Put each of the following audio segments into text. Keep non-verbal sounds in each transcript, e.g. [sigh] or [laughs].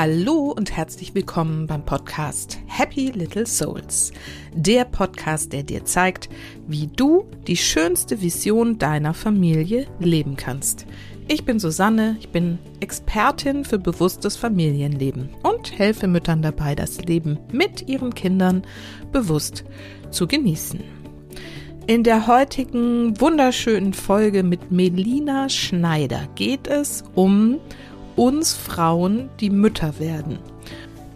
Hallo und herzlich willkommen beim Podcast Happy Little Souls. Der Podcast, der dir zeigt, wie du die schönste Vision deiner Familie leben kannst. Ich bin Susanne, ich bin Expertin für bewusstes Familienleben und helfe Müttern dabei, das Leben mit ihren Kindern bewusst zu genießen. In der heutigen wunderschönen Folge mit Melina Schneider geht es um uns Frauen, die Mütter werden.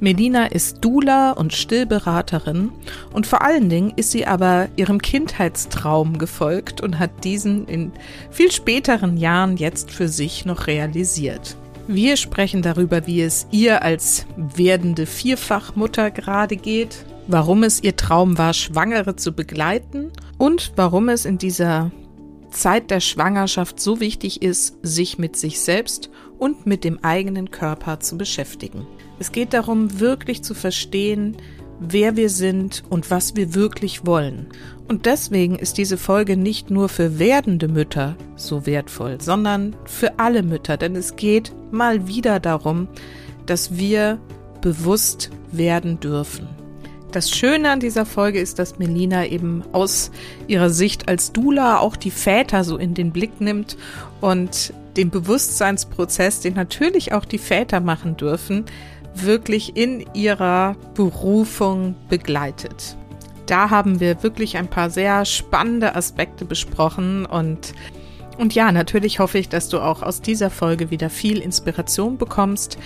Melina ist Dula und Stillberaterin und vor allen Dingen ist sie aber ihrem Kindheitstraum gefolgt und hat diesen in viel späteren Jahren jetzt für sich noch realisiert. Wir sprechen darüber, wie es ihr als werdende Vierfachmutter gerade geht, warum es ihr Traum war, Schwangere zu begleiten und warum es in dieser Zeit der Schwangerschaft so wichtig ist, sich mit sich selbst und mit dem eigenen Körper zu beschäftigen. Es geht darum, wirklich zu verstehen, wer wir sind und was wir wirklich wollen. Und deswegen ist diese Folge nicht nur für werdende Mütter so wertvoll, sondern für alle Mütter, denn es geht mal wieder darum, dass wir bewusst werden dürfen. Das Schöne an dieser Folge ist, dass Melina eben aus ihrer Sicht als Dula auch die Väter so in den Blick nimmt und den Bewusstseinsprozess, den natürlich auch die Väter machen dürfen, wirklich in ihrer Berufung begleitet. Da haben wir wirklich ein paar sehr spannende Aspekte besprochen und und ja, natürlich hoffe ich, dass du auch aus dieser Folge wieder viel Inspiration bekommst.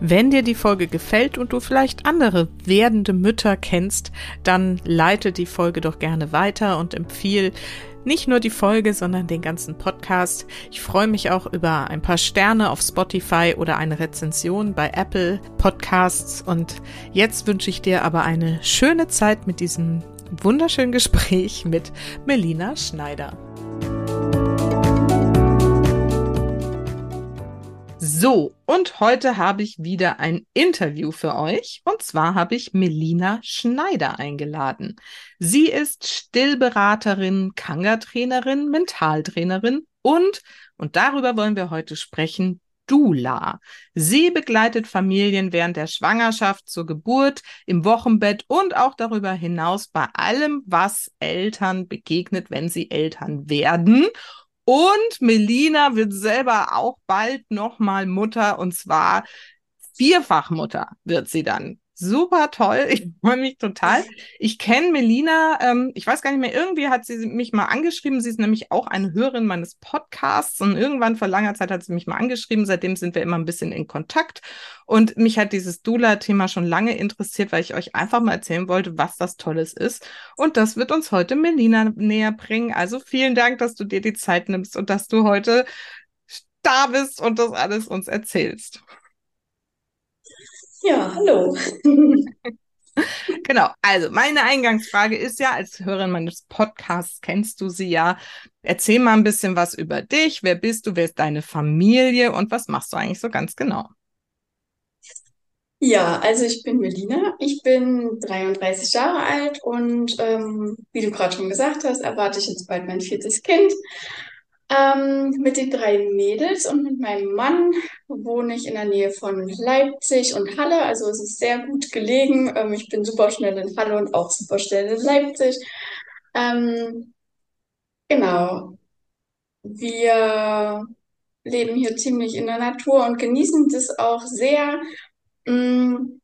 Wenn dir die Folge gefällt und du vielleicht andere werdende Mütter kennst, dann leite die Folge doch gerne weiter und empfiehl nicht nur die Folge, sondern den ganzen Podcast. Ich freue mich auch über ein paar Sterne auf Spotify oder eine Rezension bei Apple Podcasts. Und jetzt wünsche ich dir aber eine schöne Zeit mit diesem wunderschönen Gespräch mit Melina Schneider. So, und heute habe ich wieder ein Interview für euch. Und zwar habe ich Melina Schneider eingeladen. Sie ist Stillberaterin, Kanga-Trainerin, Mentaltrainerin und, und darüber wollen wir heute sprechen, Dula. Sie begleitet Familien während der Schwangerschaft, zur Geburt, im Wochenbett und auch darüber hinaus bei allem, was Eltern begegnet, wenn sie Eltern werden. Und Melina wird selber auch bald nochmal Mutter und zwar Vierfachmutter wird sie dann super toll. Ich freue mich total. Ich kenne Melina, ähm, ich weiß gar nicht mehr, irgendwie hat sie mich mal angeschrieben. Sie ist nämlich auch eine Hörerin meines Podcasts und irgendwann vor langer Zeit hat sie mich mal angeschrieben. Seitdem sind wir immer ein bisschen in Kontakt. Und mich hat dieses Dula-Thema schon lange interessiert, weil ich euch einfach mal erzählen wollte, was das Tolles ist. Und das wird uns heute Melina näher bringen. Also vielen Dank, dass du dir die Zeit nimmst und dass du heute da bist und das alles uns erzählst. Ja, hallo. [laughs] Genau, also meine Eingangsfrage ist ja, als Hörerin meines Podcasts kennst du sie ja. Erzähl mal ein bisschen was über dich. Wer bist du? Wer ist deine Familie? Und was machst du eigentlich so ganz genau? Ja, also ich bin Melina, ich bin 33 Jahre alt und ähm, wie du gerade schon gesagt hast, erwarte ich jetzt bald mein viertes Kind. Ähm, mit den drei Mädels und mit meinem Mann wohne ich in der Nähe von Leipzig und Halle. Also es ist sehr gut gelegen. Ähm, ich bin super schnell in Halle und auch super schnell in Leipzig. Ähm, genau. Wir leben hier ziemlich in der Natur und genießen das auch sehr. Mm,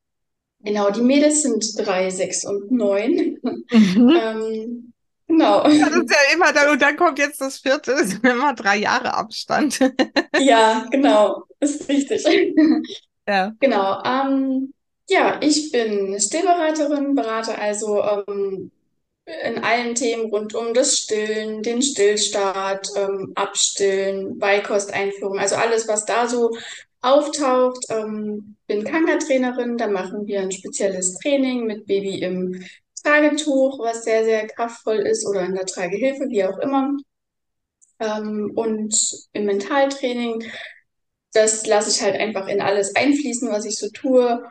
genau, die Mädels sind drei, sechs und neun. Mhm. Genau. [laughs] Das ist ja immer dann, und dann kommt jetzt das vierte, [laughs] das ist immer drei Jahre Abstand. [laughs] ja, genau, ist richtig. Ja. Genau. Ähm, ja, ich bin Stillberaterin, berate also ähm, in allen Themen rund um das Stillen, den Stillstart, ähm, Abstillen, Beikosteinführung, also alles, was da so auftaucht. Ähm, bin Kanga-Trainerin, da machen wir ein spezielles Training mit Baby im Tragetuch, was sehr, sehr kraftvoll ist oder in der Tragehilfe, wie auch immer. Ähm, und im Mentaltraining, das lasse ich halt einfach in alles einfließen, was ich so tue.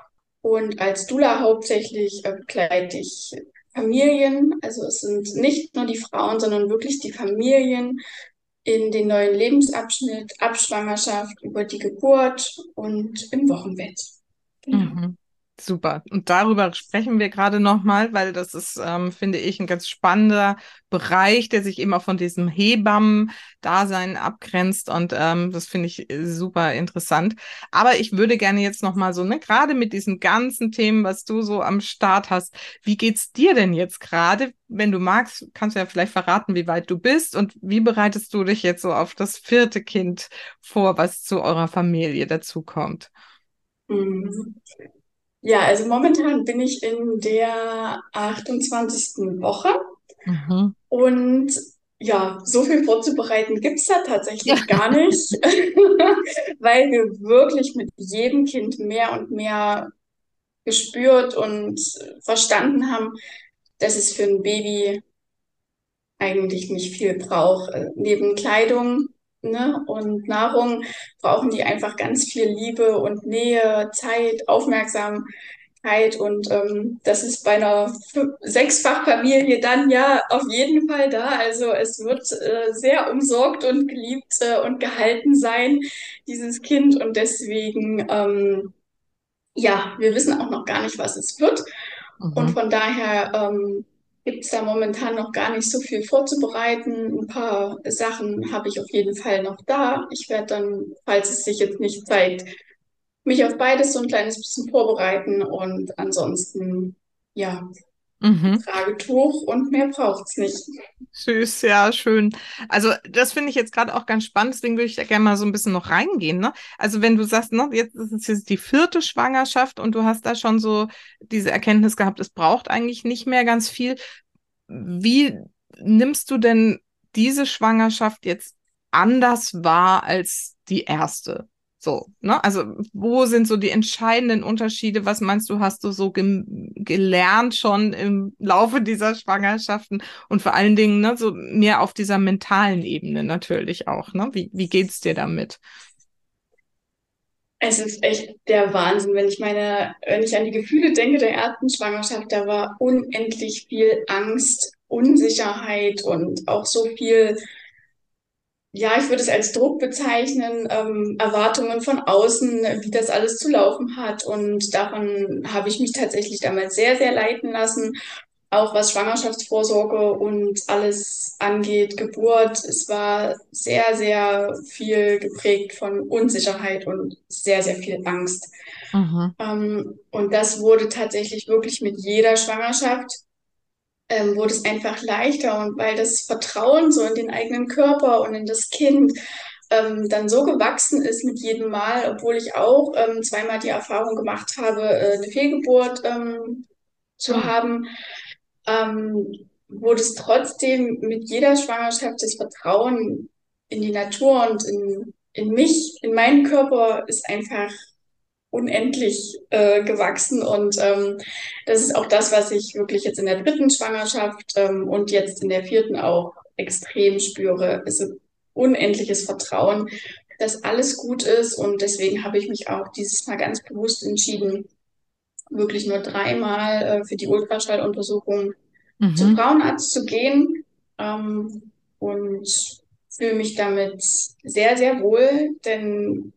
Und als Dula hauptsächlich äh, begleite ich Familien. Also es sind nicht nur die Frauen, sondern wirklich die Familien in den neuen Lebensabschnitt, Abschwangerschaft, über die Geburt und im Wochenbett. Genau. Mhm. Super. Und darüber sprechen wir gerade nochmal, weil das ist, ähm, finde ich, ein ganz spannender Bereich, der sich eben auch von diesem Hebammen-Dasein abgrenzt. Und ähm, das finde ich äh, super interessant. Aber ich würde gerne jetzt nochmal so, ne, gerade mit diesen ganzen Themen, was du so am Start hast, wie geht's dir denn jetzt gerade? Wenn du magst, kannst du ja vielleicht verraten, wie weit du bist und wie bereitest du dich jetzt so auf das vierte Kind vor, was zu eurer Familie dazukommt? Mhm. Ja, also momentan bin ich in der 28. Woche Mhm. und ja, so viel vorzubereiten gibt's da tatsächlich gar nicht, [laughs] weil wir wirklich mit jedem Kind mehr und mehr gespürt und verstanden haben, dass es für ein Baby eigentlich nicht viel braucht. Äh, neben Kleidung ne, und Nahrung brauchen die einfach ganz viel Liebe und Nähe, Zeit, Aufmerksamkeit. Und ähm, das ist bei einer Sechsfachfamilie dann ja auf jeden Fall da. Also es wird äh, sehr umsorgt und geliebt äh, und gehalten sein, dieses Kind. Und deswegen, ähm, ja, wir wissen auch noch gar nicht, was es wird. Mhm. Und von daher ähm, gibt es da momentan noch gar nicht so viel vorzubereiten. Ein paar Sachen habe ich auf jeden Fall noch da. Ich werde dann, falls es sich jetzt nicht zeigt, mich auf beides so ein kleines bisschen vorbereiten und ansonsten, ja, mhm. Tragetuch und mehr braucht es nicht. Süß, ja, schön. Also das finde ich jetzt gerade auch ganz spannend, deswegen würde ich da gerne mal so ein bisschen noch reingehen. Ne? Also wenn du sagst, ne, jetzt ist es jetzt die vierte Schwangerschaft und du hast da schon so diese Erkenntnis gehabt, es braucht eigentlich nicht mehr ganz viel. Wie nimmst du denn diese Schwangerschaft jetzt anders wahr als die erste? So, ne? Also, wo sind so die entscheidenden Unterschiede? Was meinst du, hast du so ge gelernt schon im Laufe dieser Schwangerschaften und vor allen Dingen, ne, so mehr auf dieser mentalen Ebene natürlich auch, ne? Wie, wie geht's dir damit? Es ist echt der Wahnsinn, wenn ich meine, wenn ich an die Gefühle denke der ersten Schwangerschaft, da war unendlich viel Angst, Unsicherheit und auch so viel ja, ich würde es als Druck bezeichnen, ähm, Erwartungen von außen, wie das alles zu laufen hat. Und davon habe ich mich tatsächlich damals sehr, sehr leiten lassen. Auch was Schwangerschaftsvorsorge und alles angeht, Geburt. Es war sehr, sehr viel geprägt von Unsicherheit und sehr, sehr viel Angst. Mhm. Ähm, und das wurde tatsächlich wirklich mit jeder Schwangerschaft ähm, wurde es einfach leichter und weil das Vertrauen so in den eigenen Körper und in das Kind ähm, dann so gewachsen ist mit jedem Mal, obwohl ich auch ähm, zweimal die Erfahrung gemacht habe, äh, eine Fehlgeburt ähm, zu mhm. haben, ähm, wurde es trotzdem mit jeder Schwangerschaft das Vertrauen in die Natur und in, in mich, in meinen Körper ist einfach unendlich äh, gewachsen. Und ähm, das ist auch das, was ich wirklich jetzt in der dritten Schwangerschaft ähm, und jetzt in der vierten auch extrem spüre. Es ist unendliches Vertrauen, dass alles gut ist. Und deswegen habe ich mich auch dieses Mal ganz bewusst entschieden, wirklich nur dreimal äh, für die Ultraschalluntersuchung mhm. zum Frauenarzt zu gehen. Ähm, und fühle mich damit sehr, sehr wohl, denn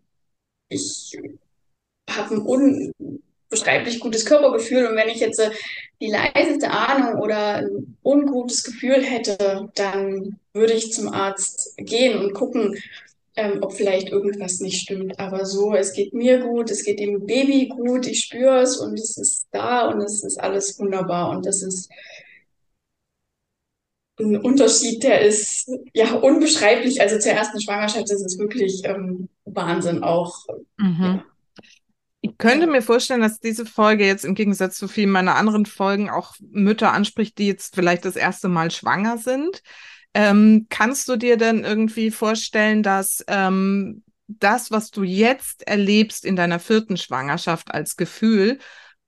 ich habe ein unbeschreiblich gutes Körpergefühl und wenn ich jetzt äh, die leiseste Ahnung oder ein ungutes Gefühl hätte, dann würde ich zum Arzt gehen und gucken, ähm, ob vielleicht irgendwas nicht stimmt. Aber so, es geht mir gut, es geht dem Baby gut, ich spüre es und es ist da und es ist alles wunderbar und das ist ein Unterschied, der ist ja unbeschreiblich. Also zur ersten Schwangerschaft ist es wirklich ähm, Wahnsinn auch. Mhm. Ja. Ich könnte mir vorstellen, dass diese Folge jetzt im Gegensatz zu vielen meiner anderen Folgen auch Mütter anspricht, die jetzt vielleicht das erste Mal schwanger sind. Ähm, kannst du dir denn irgendwie vorstellen, dass ähm, das, was du jetzt erlebst in deiner vierten Schwangerschaft als Gefühl,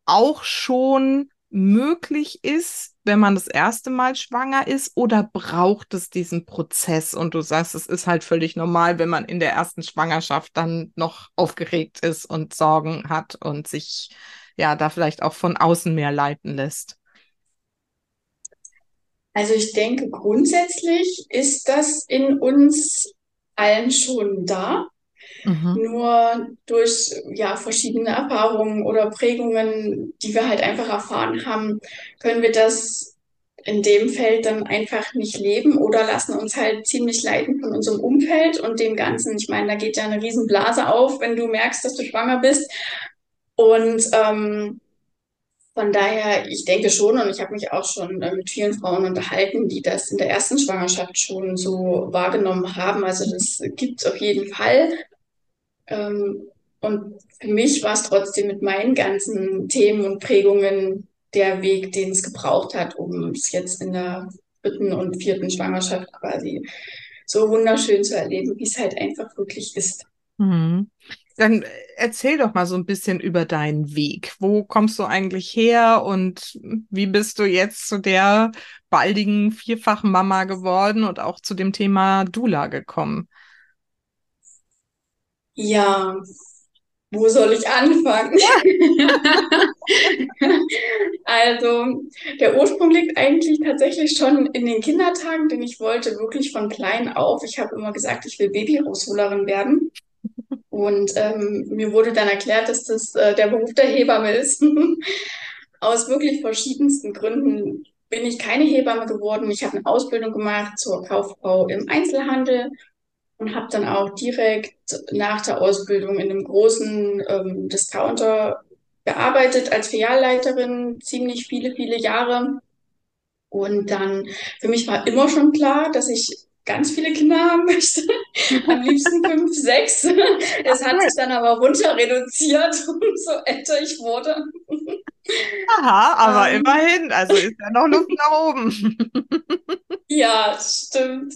auch schon möglich ist, wenn man das erste Mal schwanger ist, oder braucht es diesen Prozess? Und du sagst, es ist halt völlig normal, wenn man in der ersten Schwangerschaft dann noch aufgeregt ist und Sorgen hat und sich ja da vielleicht auch von außen mehr leiten lässt. Also ich denke, grundsätzlich ist das in uns allen schon da. Mhm. Nur durch ja, verschiedene Erfahrungen oder Prägungen, die wir halt einfach erfahren haben, können wir das in dem Feld dann einfach nicht leben oder lassen uns halt ziemlich leiten von unserem Umfeld und dem Ganzen. Ich meine, da geht ja eine Riesenblase auf, wenn du merkst, dass du schwanger bist. Und ähm, von daher, ich denke schon, und ich habe mich auch schon äh, mit vielen Frauen unterhalten, die das in der ersten Schwangerschaft schon so wahrgenommen haben. Also das gibt es auf jeden Fall. Ähm, und für mich war es trotzdem mit meinen ganzen Themen und Prägungen der Weg, den es gebraucht hat, um es jetzt in der dritten und vierten Schwangerschaft quasi so wunderschön zu erleben, wie es halt einfach wirklich ist. Mhm. Dann erzähl doch mal so ein bisschen über deinen Weg. Wo kommst du eigentlich her und wie bist du jetzt zu der baldigen vierfachen Mama geworden und auch zu dem Thema Dula gekommen? Ja, wo soll ich anfangen? [laughs] also, der Ursprung liegt eigentlich tatsächlich schon in den Kindertagen, denn ich wollte wirklich von klein auf, ich habe immer gesagt, ich will Babyrausholerin werden. Und ähm, mir wurde dann erklärt, dass das äh, der Beruf der Hebamme ist. [laughs] Aus wirklich verschiedensten Gründen bin ich keine Hebamme geworden. Ich habe eine Ausbildung gemacht zur Kauffrau im Einzelhandel und habe dann auch direkt nach der Ausbildung in einem großen ähm, Discounter gearbeitet als Filialleiterin, ziemlich viele, viele Jahre. Und dann, für mich war immer schon klar, dass ich ganz viele Kinder haben möchte. [laughs] Am liebsten fünf, sechs. Es hat sich dann aber runter reduziert, [laughs] umso älter ich wurde. Aha, aber ähm. immerhin, also ist ja noch Luft nach oben. [laughs] ja, stimmt.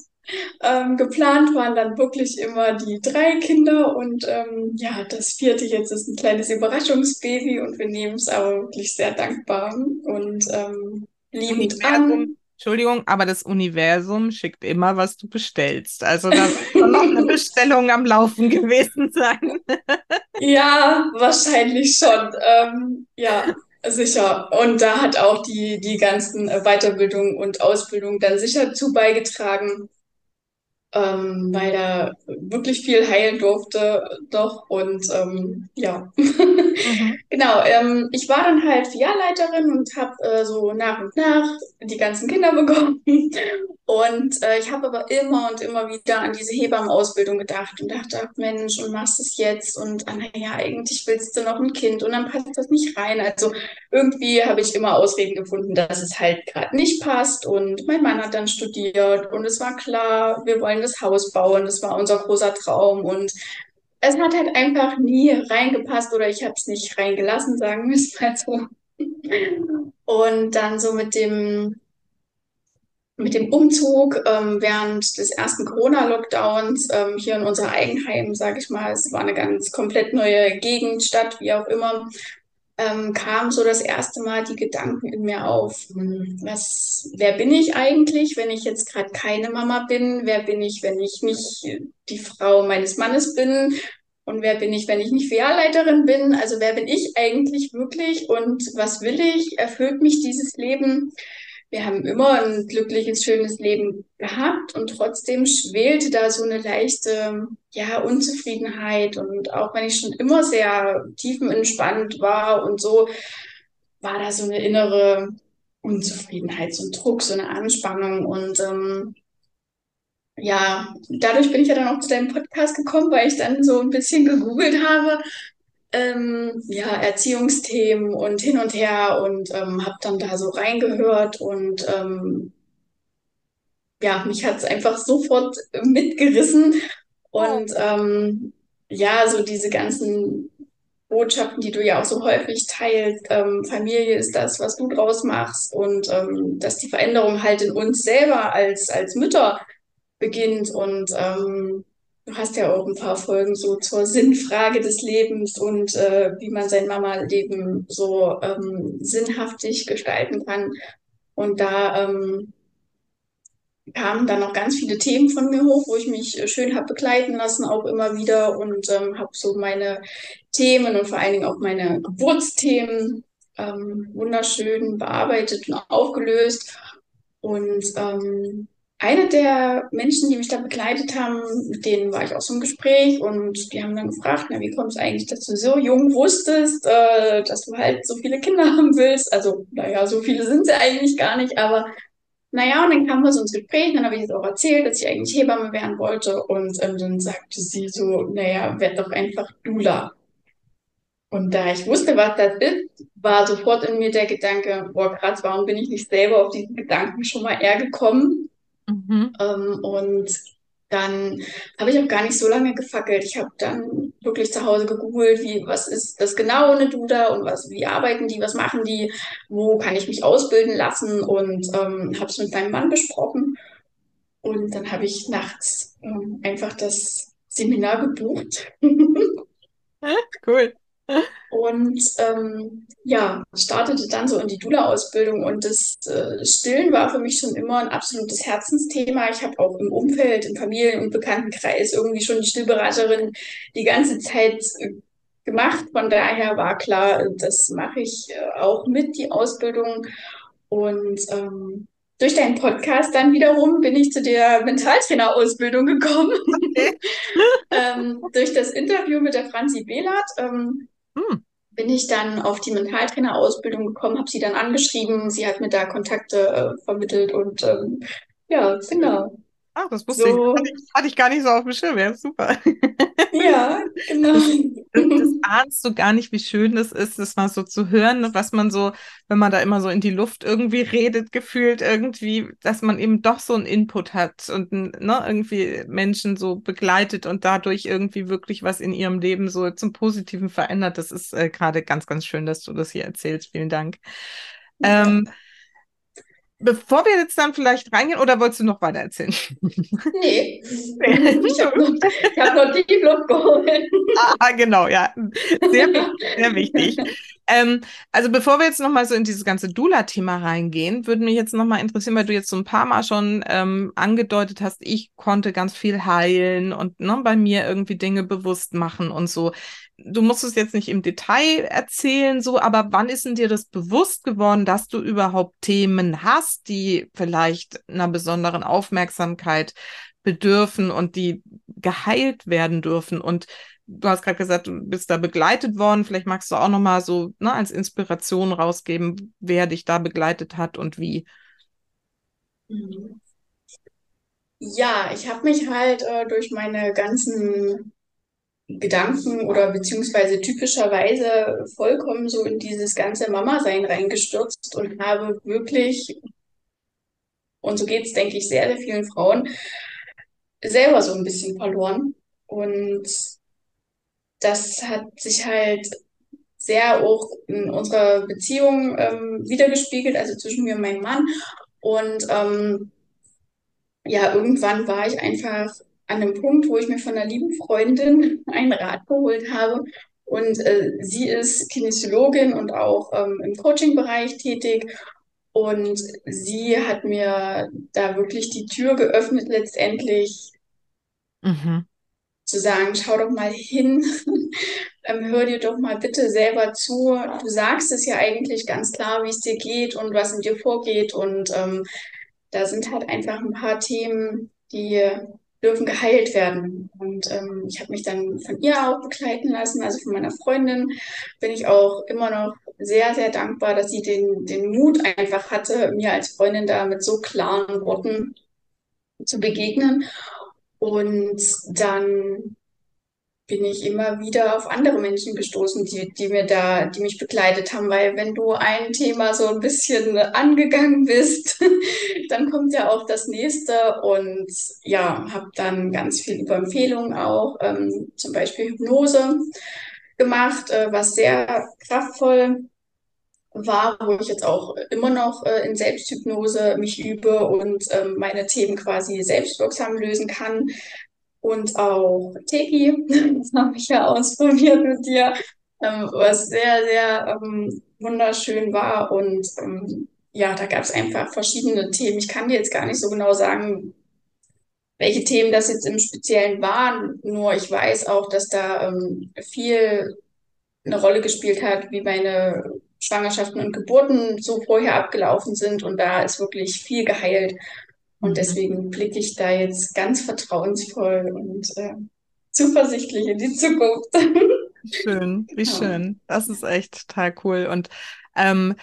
Ähm, geplant waren dann wirklich immer die drei Kinder und ähm, ja, das vierte jetzt ist ein kleines Überraschungsbaby und wir nehmen es aber wirklich sehr dankbar und ähm, liebend an. Entschuldigung, aber das Universum schickt immer, was du bestellst. Also da soll noch eine Bestellung am Laufen gewesen sein. [laughs] ja, wahrscheinlich schon. Ähm, ja, sicher. Und da hat auch die, die ganzen Weiterbildung und Ausbildung dann sicher zu beigetragen ähm, weil er wirklich viel heilen durfte doch und ähm, ja. Mhm. [laughs] genau ähm, ich war dann halt Filialleiterin und habe äh, so nach und nach die ganzen Kinder [laughs] bekommen. Und äh, ich habe aber immer und immer wieder an diese Hebammenausbildung gedacht und dachte ach Mensch und machst es jetzt? Und ah, naja eigentlich willst du noch ein Kind und dann passt das nicht rein. Also irgendwie habe ich immer Ausreden gefunden dass es halt gerade nicht passt. Und mein Mann hat dann studiert und es war klar wir wollen das Haus bauen. Das war unser großer Traum. Und es hat halt einfach nie reingepasst oder ich habe es nicht reingelassen, sagen wir es [laughs] mal so. Und dann so mit dem, mit dem Umzug ähm, während des ersten Corona-Lockdowns ähm, hier in unser Eigenheim, sage ich mal, es war eine ganz komplett neue Gegend, Stadt, wie auch immer, ähm, kam so das erste Mal die Gedanken in mir auf, was, wer bin ich eigentlich, wenn ich jetzt gerade keine Mama bin? Wer bin ich, wenn ich nicht die Frau meines Mannes bin? Und wer bin ich, wenn ich nicht Filialleiterin bin? Also wer bin ich eigentlich wirklich und was will ich? Erfüllt mich dieses Leben? Wir haben immer ein glückliches, schönes Leben gehabt und trotzdem schwelte da so eine leichte, ja, Unzufriedenheit. Und auch wenn ich schon immer sehr tiefenentspannt war und so, war da so eine innere Unzufriedenheit, so ein Druck, so eine Anspannung. Und ähm, ja, dadurch bin ich ja dann auch zu deinem Podcast gekommen, weil ich dann so ein bisschen gegoogelt habe ähm, ja, Erziehungsthemen und hin und her und ähm, habe dann da so reingehört und ähm, ja, mich hat es einfach sofort mitgerissen. Und ähm, ja, so diese ganzen Botschaften, die du ja auch so häufig teilst, ähm, Familie ist das, was du draus machst und ähm, dass die Veränderung halt in uns selber als, als Mütter beginnt und ähm, Du hast ja auch ein paar Folgen so zur Sinnfrage des Lebens und äh, wie man sein Mama-Leben so ähm, sinnhaftig gestalten kann. Und da ähm, kamen dann noch ganz viele Themen von mir hoch, wo ich mich schön habe begleiten lassen, auch immer wieder und ähm, habe so meine Themen und vor allen Dingen auch meine Geburtsthemen ähm, wunderschön bearbeitet und aufgelöst. Und ähm, eine der Menschen, die mich da begleitet haben, mit denen war ich auch so im Gespräch und die haben dann gefragt, na, wie kommt es eigentlich, dass du so jung wusstest, äh, dass du halt so viele Kinder [laughs] haben willst? Also, naja, so viele sind sie eigentlich gar nicht, aber naja, und dann kam wir so ins Gespräch, dann habe ich es auch erzählt, dass ich eigentlich Hebamme werden wollte und ähm, dann sagte sie so, naja, werd doch einfach Dula. Und da ich wusste, was das ist, war sofort in mir der Gedanke, boah, krass, warum bin ich nicht selber auf diesen Gedanken schon mal eher gekommen? Mhm. Ähm, und dann habe ich auch gar nicht so lange gefackelt. Ich habe dann wirklich zu Hause gegoogelt, wie, was ist das genau eine Duda und was, wie arbeiten die, was machen die, wo kann ich mich ausbilden lassen und ähm, habe es mit meinem Mann besprochen. Und dann habe ich nachts ähm, einfach das Seminar gebucht. [laughs] cool. Und ähm, ja, startete dann so in die Dula-Ausbildung und das äh, Stillen war für mich schon immer ein absolutes Herzensthema. Ich habe auch im Umfeld, im Familien- und Bekanntenkreis irgendwie schon die Stillberaterin die ganze Zeit äh, gemacht. Von daher war klar, das mache ich äh, auch mit, die Ausbildung. Und ähm, durch deinen Podcast dann wiederum bin ich zu der Mentaltrainer-Ausbildung gekommen. Okay. [laughs] ähm, durch das Interview mit der Franzi Behlert. Ähm, hm. bin ich dann auf die Mentaltrainer-Ausbildung gekommen, habe sie dann angeschrieben. Sie hat mir da Kontakte äh, vermittelt und ähm, ja, genau. Ach, das wusste so. ich. Hatte, ich. hatte ich gar nicht so auf dem Schirm. Ja, super. [laughs] Ja, genau. Das, das, ahnst du gar nicht, wie schön das ist, das mal so zu hören, was man so, wenn man da immer so in die Luft irgendwie redet, gefühlt irgendwie, dass man eben doch so einen Input hat und ne, irgendwie Menschen so begleitet und dadurch irgendwie wirklich was in ihrem Leben so zum Positiven verändert. Das ist äh, gerade ganz, ganz schön, dass du das hier erzählst. Vielen Dank. Ja. Bevor wir jetzt dann vielleicht reingehen, oder wolltest du noch weiter erzählen? Nee. [laughs] Ich habe noch, hab noch die Luft geholt. Ah, genau, ja. Sehr wichtig. Sehr wichtig. Ähm, also bevor wir jetzt nochmal so in dieses ganze Dula-Thema reingehen, würde mich jetzt nochmal interessieren, weil du jetzt so ein paar Mal schon ähm, angedeutet hast, ich konnte ganz viel heilen und ne, bei mir irgendwie Dinge bewusst machen und so du musst es jetzt nicht im Detail erzählen, so, aber wann ist denn dir das bewusst geworden, dass du überhaupt Themen hast, die vielleicht einer besonderen Aufmerksamkeit bedürfen und die geheilt werden dürfen? Und du hast gerade gesagt, du bist da begleitet worden. Vielleicht magst du auch noch mal so ne, als Inspiration rausgeben, wer dich da begleitet hat und wie. Ja, ich habe mich halt äh, durch meine ganzen Gedanken oder beziehungsweise typischerweise vollkommen so in dieses ganze Mama-Sein reingestürzt und habe wirklich, und so geht es, denke ich, sehr, sehr vielen Frauen, selber so ein bisschen verloren. Und das hat sich halt sehr auch in unserer Beziehung ähm, wiedergespiegelt, also zwischen mir und meinem Mann. Und ähm, ja, irgendwann war ich einfach an einem Punkt, wo ich mir von einer lieben Freundin [laughs] einen Rat geholt habe. Und äh, sie ist Kinesiologin und auch ähm, im Coaching-Bereich tätig. Und sie hat mir da wirklich die Tür geöffnet, letztendlich mhm. zu sagen, schau doch mal hin, [laughs] ähm, hör dir doch mal bitte selber zu. Du sagst es ja eigentlich ganz klar, wie es dir geht und was in dir vorgeht. Und ähm, da sind halt einfach ein paar Themen, die dürfen geheilt werden. Und ähm, ich habe mich dann von ihr auch begleiten lassen, also von meiner Freundin. Bin ich auch immer noch sehr, sehr dankbar, dass sie den, den Mut einfach hatte, mir als Freundin da mit so klaren Worten zu begegnen. Und dann bin ich immer wieder auf andere Menschen gestoßen, die, die mir da, die mich begleitet haben, weil wenn du ein Thema so ein bisschen angegangen bist, [laughs] dann kommt ja auch das nächste und ja, habe dann ganz viel über Empfehlungen auch, ähm, zum Beispiel Hypnose gemacht, äh, was sehr kraftvoll war, wo ich jetzt auch immer noch äh, in Selbsthypnose mich übe und ähm, meine Themen quasi selbstwirksam lösen kann und auch Teki. [laughs] Das habe ich ja ausprobiert mit dir, ähm, was sehr, sehr ähm, wunderschön war. Und ähm, ja, da gab es einfach verschiedene Themen. Ich kann dir jetzt gar nicht so genau sagen, welche Themen das jetzt im Speziellen waren. Nur ich weiß auch, dass da ähm, viel eine Rolle gespielt hat, wie meine Schwangerschaften und Geburten so vorher abgelaufen sind. Und da ist wirklich viel geheilt. Und mhm. deswegen blicke ich da jetzt ganz vertrauensvoll und äh, zuversichtlich in die Zukunft. Schön, [laughs] wie genau. schön. Das ist echt total cool. Und ähm,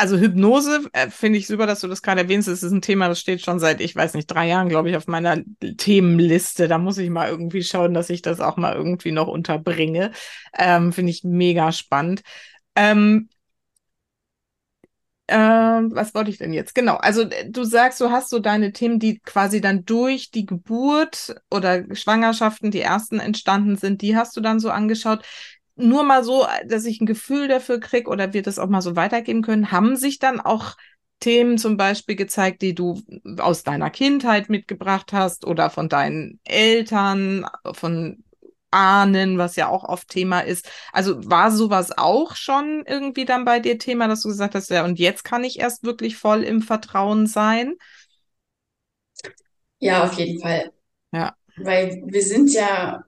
also Hypnose äh, finde ich super, dass du das gerade erwähnst. Es ist ein Thema, das steht schon seit, ich weiß nicht, drei Jahren, glaube ich, auf meiner Themenliste. Da muss ich mal irgendwie schauen, dass ich das auch mal irgendwie noch unterbringe. Ähm, finde ich mega spannend. Ähm, ähm, was wollte ich denn jetzt? Genau, also äh, du sagst, du hast so deine Themen, die quasi dann durch die Geburt oder Schwangerschaften, die ersten entstanden sind, die hast du dann so angeschaut. Nur mal so, dass ich ein Gefühl dafür kriege oder wir das auch mal so weitergeben können, haben sich dann auch Themen zum Beispiel gezeigt, die du aus deiner Kindheit mitgebracht hast oder von deinen Eltern, von ahnen, was ja auch oft Thema ist. Also war sowas auch schon irgendwie dann bei dir Thema, dass du gesagt hast, ja, und jetzt kann ich erst wirklich voll im Vertrauen sein? Ja, auf jeden Fall. Ja. Weil wir sind ja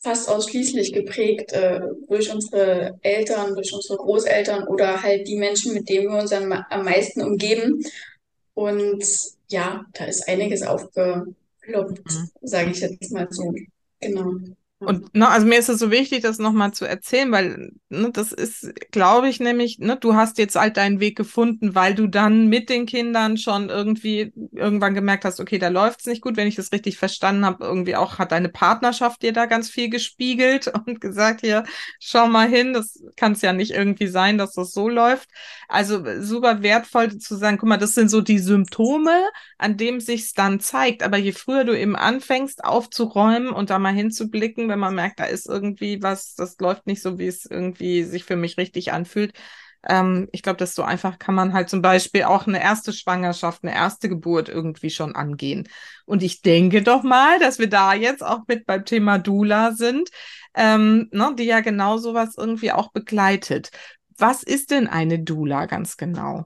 fast ausschließlich geprägt äh, durch unsere Eltern, durch unsere Großeltern oder halt die Menschen, mit denen wir uns am, am meisten umgeben. Und ja, da ist einiges aufgeploppt, mhm. sage ich jetzt mal so. Genau. Und ne, also mir ist es so wichtig, das nochmal zu erzählen, weil ne, das ist, glaube ich, nämlich, ne, du hast jetzt halt deinen Weg gefunden, weil du dann mit den Kindern schon irgendwie irgendwann gemerkt hast, okay, da läuft's nicht gut, wenn ich das richtig verstanden habe. Irgendwie auch hat deine Partnerschaft dir da ganz viel gespiegelt [laughs] und gesagt, hier, schau mal hin, das kann es ja nicht irgendwie sein, dass das so läuft. Also super wertvoll zu sagen, guck mal, das sind so die Symptome, an dem sich's dann zeigt. Aber je früher du eben anfängst aufzuräumen und da mal hinzublicken, wenn man merkt, da ist irgendwie was, das läuft nicht so, wie es irgendwie sich für mich richtig anfühlt. Ähm, ich glaube, desto einfach kann man halt zum Beispiel auch eine erste Schwangerschaft, eine erste Geburt irgendwie schon angehen. Und ich denke doch mal, dass wir da jetzt auch mit beim Thema Dula sind, ähm, ne, die ja genau sowas irgendwie auch begleitet. Was ist denn eine Dula ganz genau?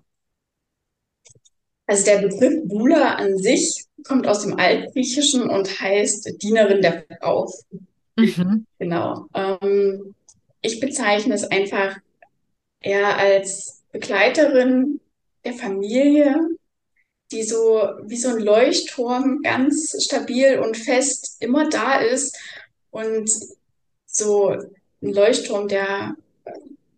Also der Begriff Dula an sich kommt aus dem Altgriechischen und heißt Dienerin der Frau. Mhm. Genau. Ähm, ich bezeichne es einfach eher als Begleiterin der Familie, die so wie so ein Leuchtturm ganz stabil und fest immer da ist und so ein Leuchtturm, der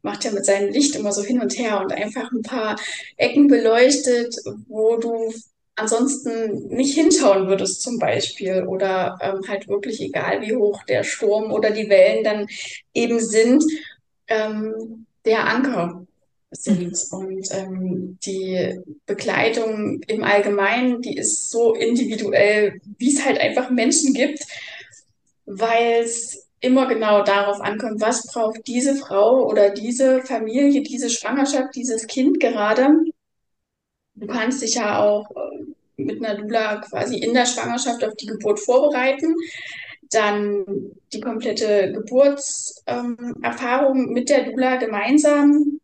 macht ja mit seinem Licht immer so hin und her und einfach ein paar Ecken beleuchtet, wo du ansonsten nicht hinschauen würdest zum Beispiel oder ähm, halt wirklich egal wie hoch der Sturm oder die Wellen dann eben sind, ähm, der Anker sind. Und ähm, die Begleitung im Allgemeinen, die ist so individuell, wie es halt einfach Menschen gibt, weil es immer genau darauf ankommt, was braucht diese Frau oder diese Familie, diese Schwangerschaft, dieses Kind gerade Du kannst dich ja auch äh, mit einer Dula quasi in der Schwangerschaft auf die Geburt vorbereiten. Dann die komplette Geburtserfahrung ähm, mit der Dula gemeinsam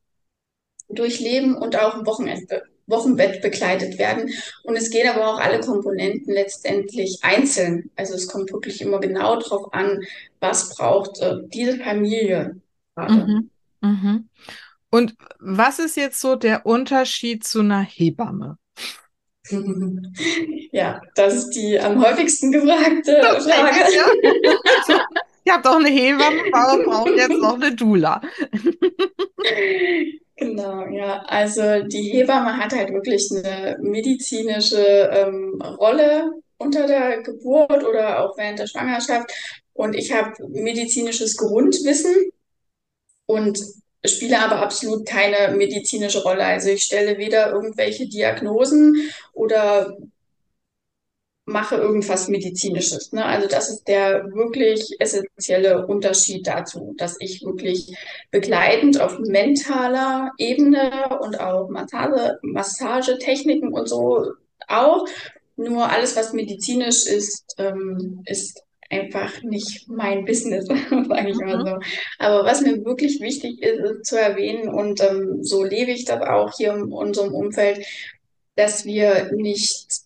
durchleben und auch im Wochenende, Wochenbett begleitet werden. Und es gehen aber auch alle Komponenten letztendlich einzeln. Also es kommt wirklich immer genau darauf an, was braucht äh, diese Familie. Mhm. Mhm. Und was ist jetzt so der Unterschied zu einer Hebamme? [laughs] Ja, das ist die am häufigsten gefragte [laughs] das Frage. Ich, ja. [laughs] ich habe doch eine Hebamme, warum brauche ich jetzt noch eine Dula? Genau, ja. Also die Hebamme hat halt wirklich eine medizinische ähm, Rolle unter der Geburt oder auch während der Schwangerschaft. Und ich habe medizinisches Grundwissen und spiele aber absolut keine medizinische Rolle. Also ich stelle weder irgendwelche Diagnosen oder mache irgendwas Medizinisches. Ne? Also das ist der wirklich essentielle Unterschied dazu, dass ich wirklich begleitend auf mentaler Ebene und auch Massage, Massagetechniken und so auch. Nur alles, was medizinisch ist, ähm, ist einfach nicht mein Business, [laughs] sage ich mal mhm. so. Aber was mir wirklich wichtig ist, ist zu erwähnen, und ähm, so lebe ich das auch hier in unserem Umfeld, dass wir nicht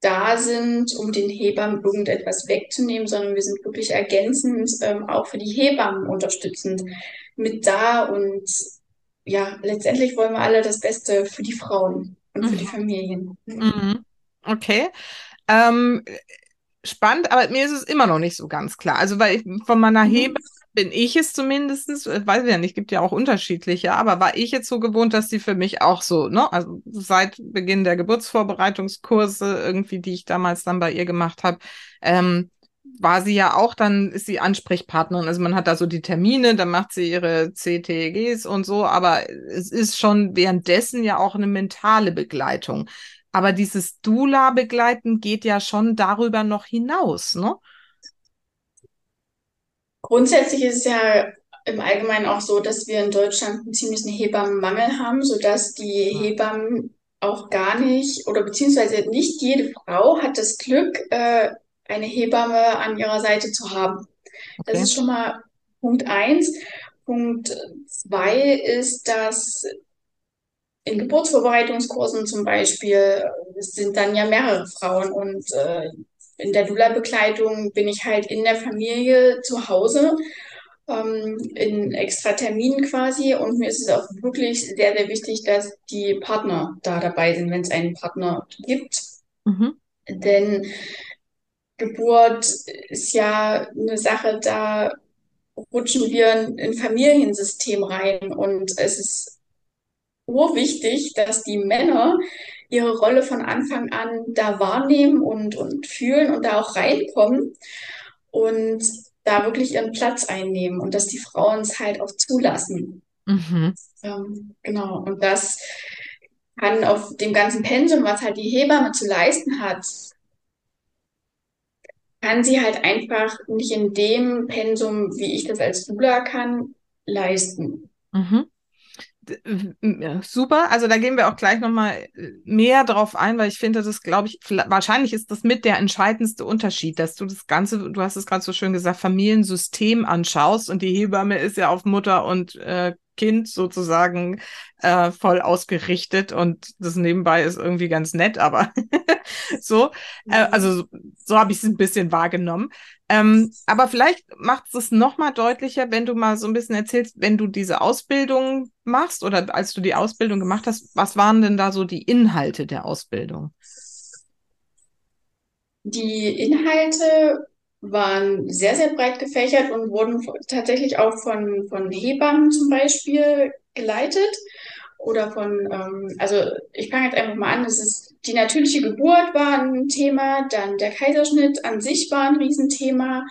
da sind, um den Hebammen irgendetwas wegzunehmen, sondern wir sind wirklich ergänzend, ähm, auch für die Hebammen unterstützend mit da. Und ja, letztendlich wollen wir alle das Beste für die Frauen und mhm. für die mhm. Familien. Mhm. Okay. Ähm, spannend, aber mir ist es immer noch nicht so ganz klar. Also, weil ich, von meiner mhm. Hebamme bin ich es zumindest, äh, weiß ich ja nicht, gibt ja auch unterschiedliche, aber war ich jetzt so gewohnt, dass die für mich auch so, ne, also seit Beginn der Geburtsvorbereitungskurse irgendwie, die ich damals dann bei ihr gemacht habe, ähm, war sie ja auch dann, ist sie Ansprechpartnerin. Also man hat da so die Termine, dann macht sie ihre CTGs und so, aber es ist schon währenddessen ja auch eine mentale Begleitung. Aber dieses Dula-Begleiten geht ja schon darüber noch hinaus, ne? Grundsätzlich ist es ja im Allgemeinen auch so, dass wir in Deutschland einen ziemlichen Hebammenmangel haben, sodass die Hebammen auch gar nicht oder beziehungsweise nicht jede Frau hat das Glück, äh, eine Hebamme an ihrer Seite zu haben. Okay. Das ist schon mal Punkt eins. Punkt zwei ist, dass in Geburtsvorbereitungskursen zum Beispiel sind dann ja mehrere Frauen und äh, in der Dula-Begleitung bin ich halt in der Familie zu Hause ähm, in extra Terminen quasi und mir ist es auch wirklich sehr, sehr wichtig, dass die Partner da dabei sind, wenn es einen Partner gibt. Mhm. Denn Geburt ist ja eine Sache, da rutschen wir in ein Familiensystem rein und es ist urwichtig, dass die Männer ihre Rolle von Anfang an da wahrnehmen und, und fühlen und da auch reinkommen und da wirklich ihren Platz einnehmen und dass die Frauen es halt auch zulassen. Mhm. Ähm, genau. Und das kann auf dem ganzen Pensum, was halt die Hebamme zu leisten hat, kann sie halt einfach nicht in dem Pensum, wie ich das als Dula kann, leisten. Mhm. Super, also da gehen wir auch gleich nochmal äh, mehr drauf ein, weil ich finde, das glaube ich, wahrscheinlich ist das mit der entscheidendste Unterschied, dass du das Ganze, du hast es gerade so schön gesagt, Familiensystem anschaust und die Hebamme ist ja auf Mutter und äh, Kind sozusagen äh, voll ausgerichtet und das nebenbei ist irgendwie ganz nett, aber [laughs] so, äh, also so habe ich es ein bisschen wahrgenommen. Ähm, aber vielleicht macht es noch mal deutlicher, wenn du mal so ein bisschen erzählst, wenn du diese Ausbildung machst oder als du die Ausbildung gemacht hast, was waren denn da so die Inhalte der Ausbildung? Die Inhalte waren sehr, sehr breit gefächert und wurden tatsächlich auch von, von Hebammen zum Beispiel geleitet oder von, ähm, also ich fange jetzt einfach mal an, es ist die natürliche Geburt war ein Thema, dann der Kaiserschnitt an sich war ein Riesenthema,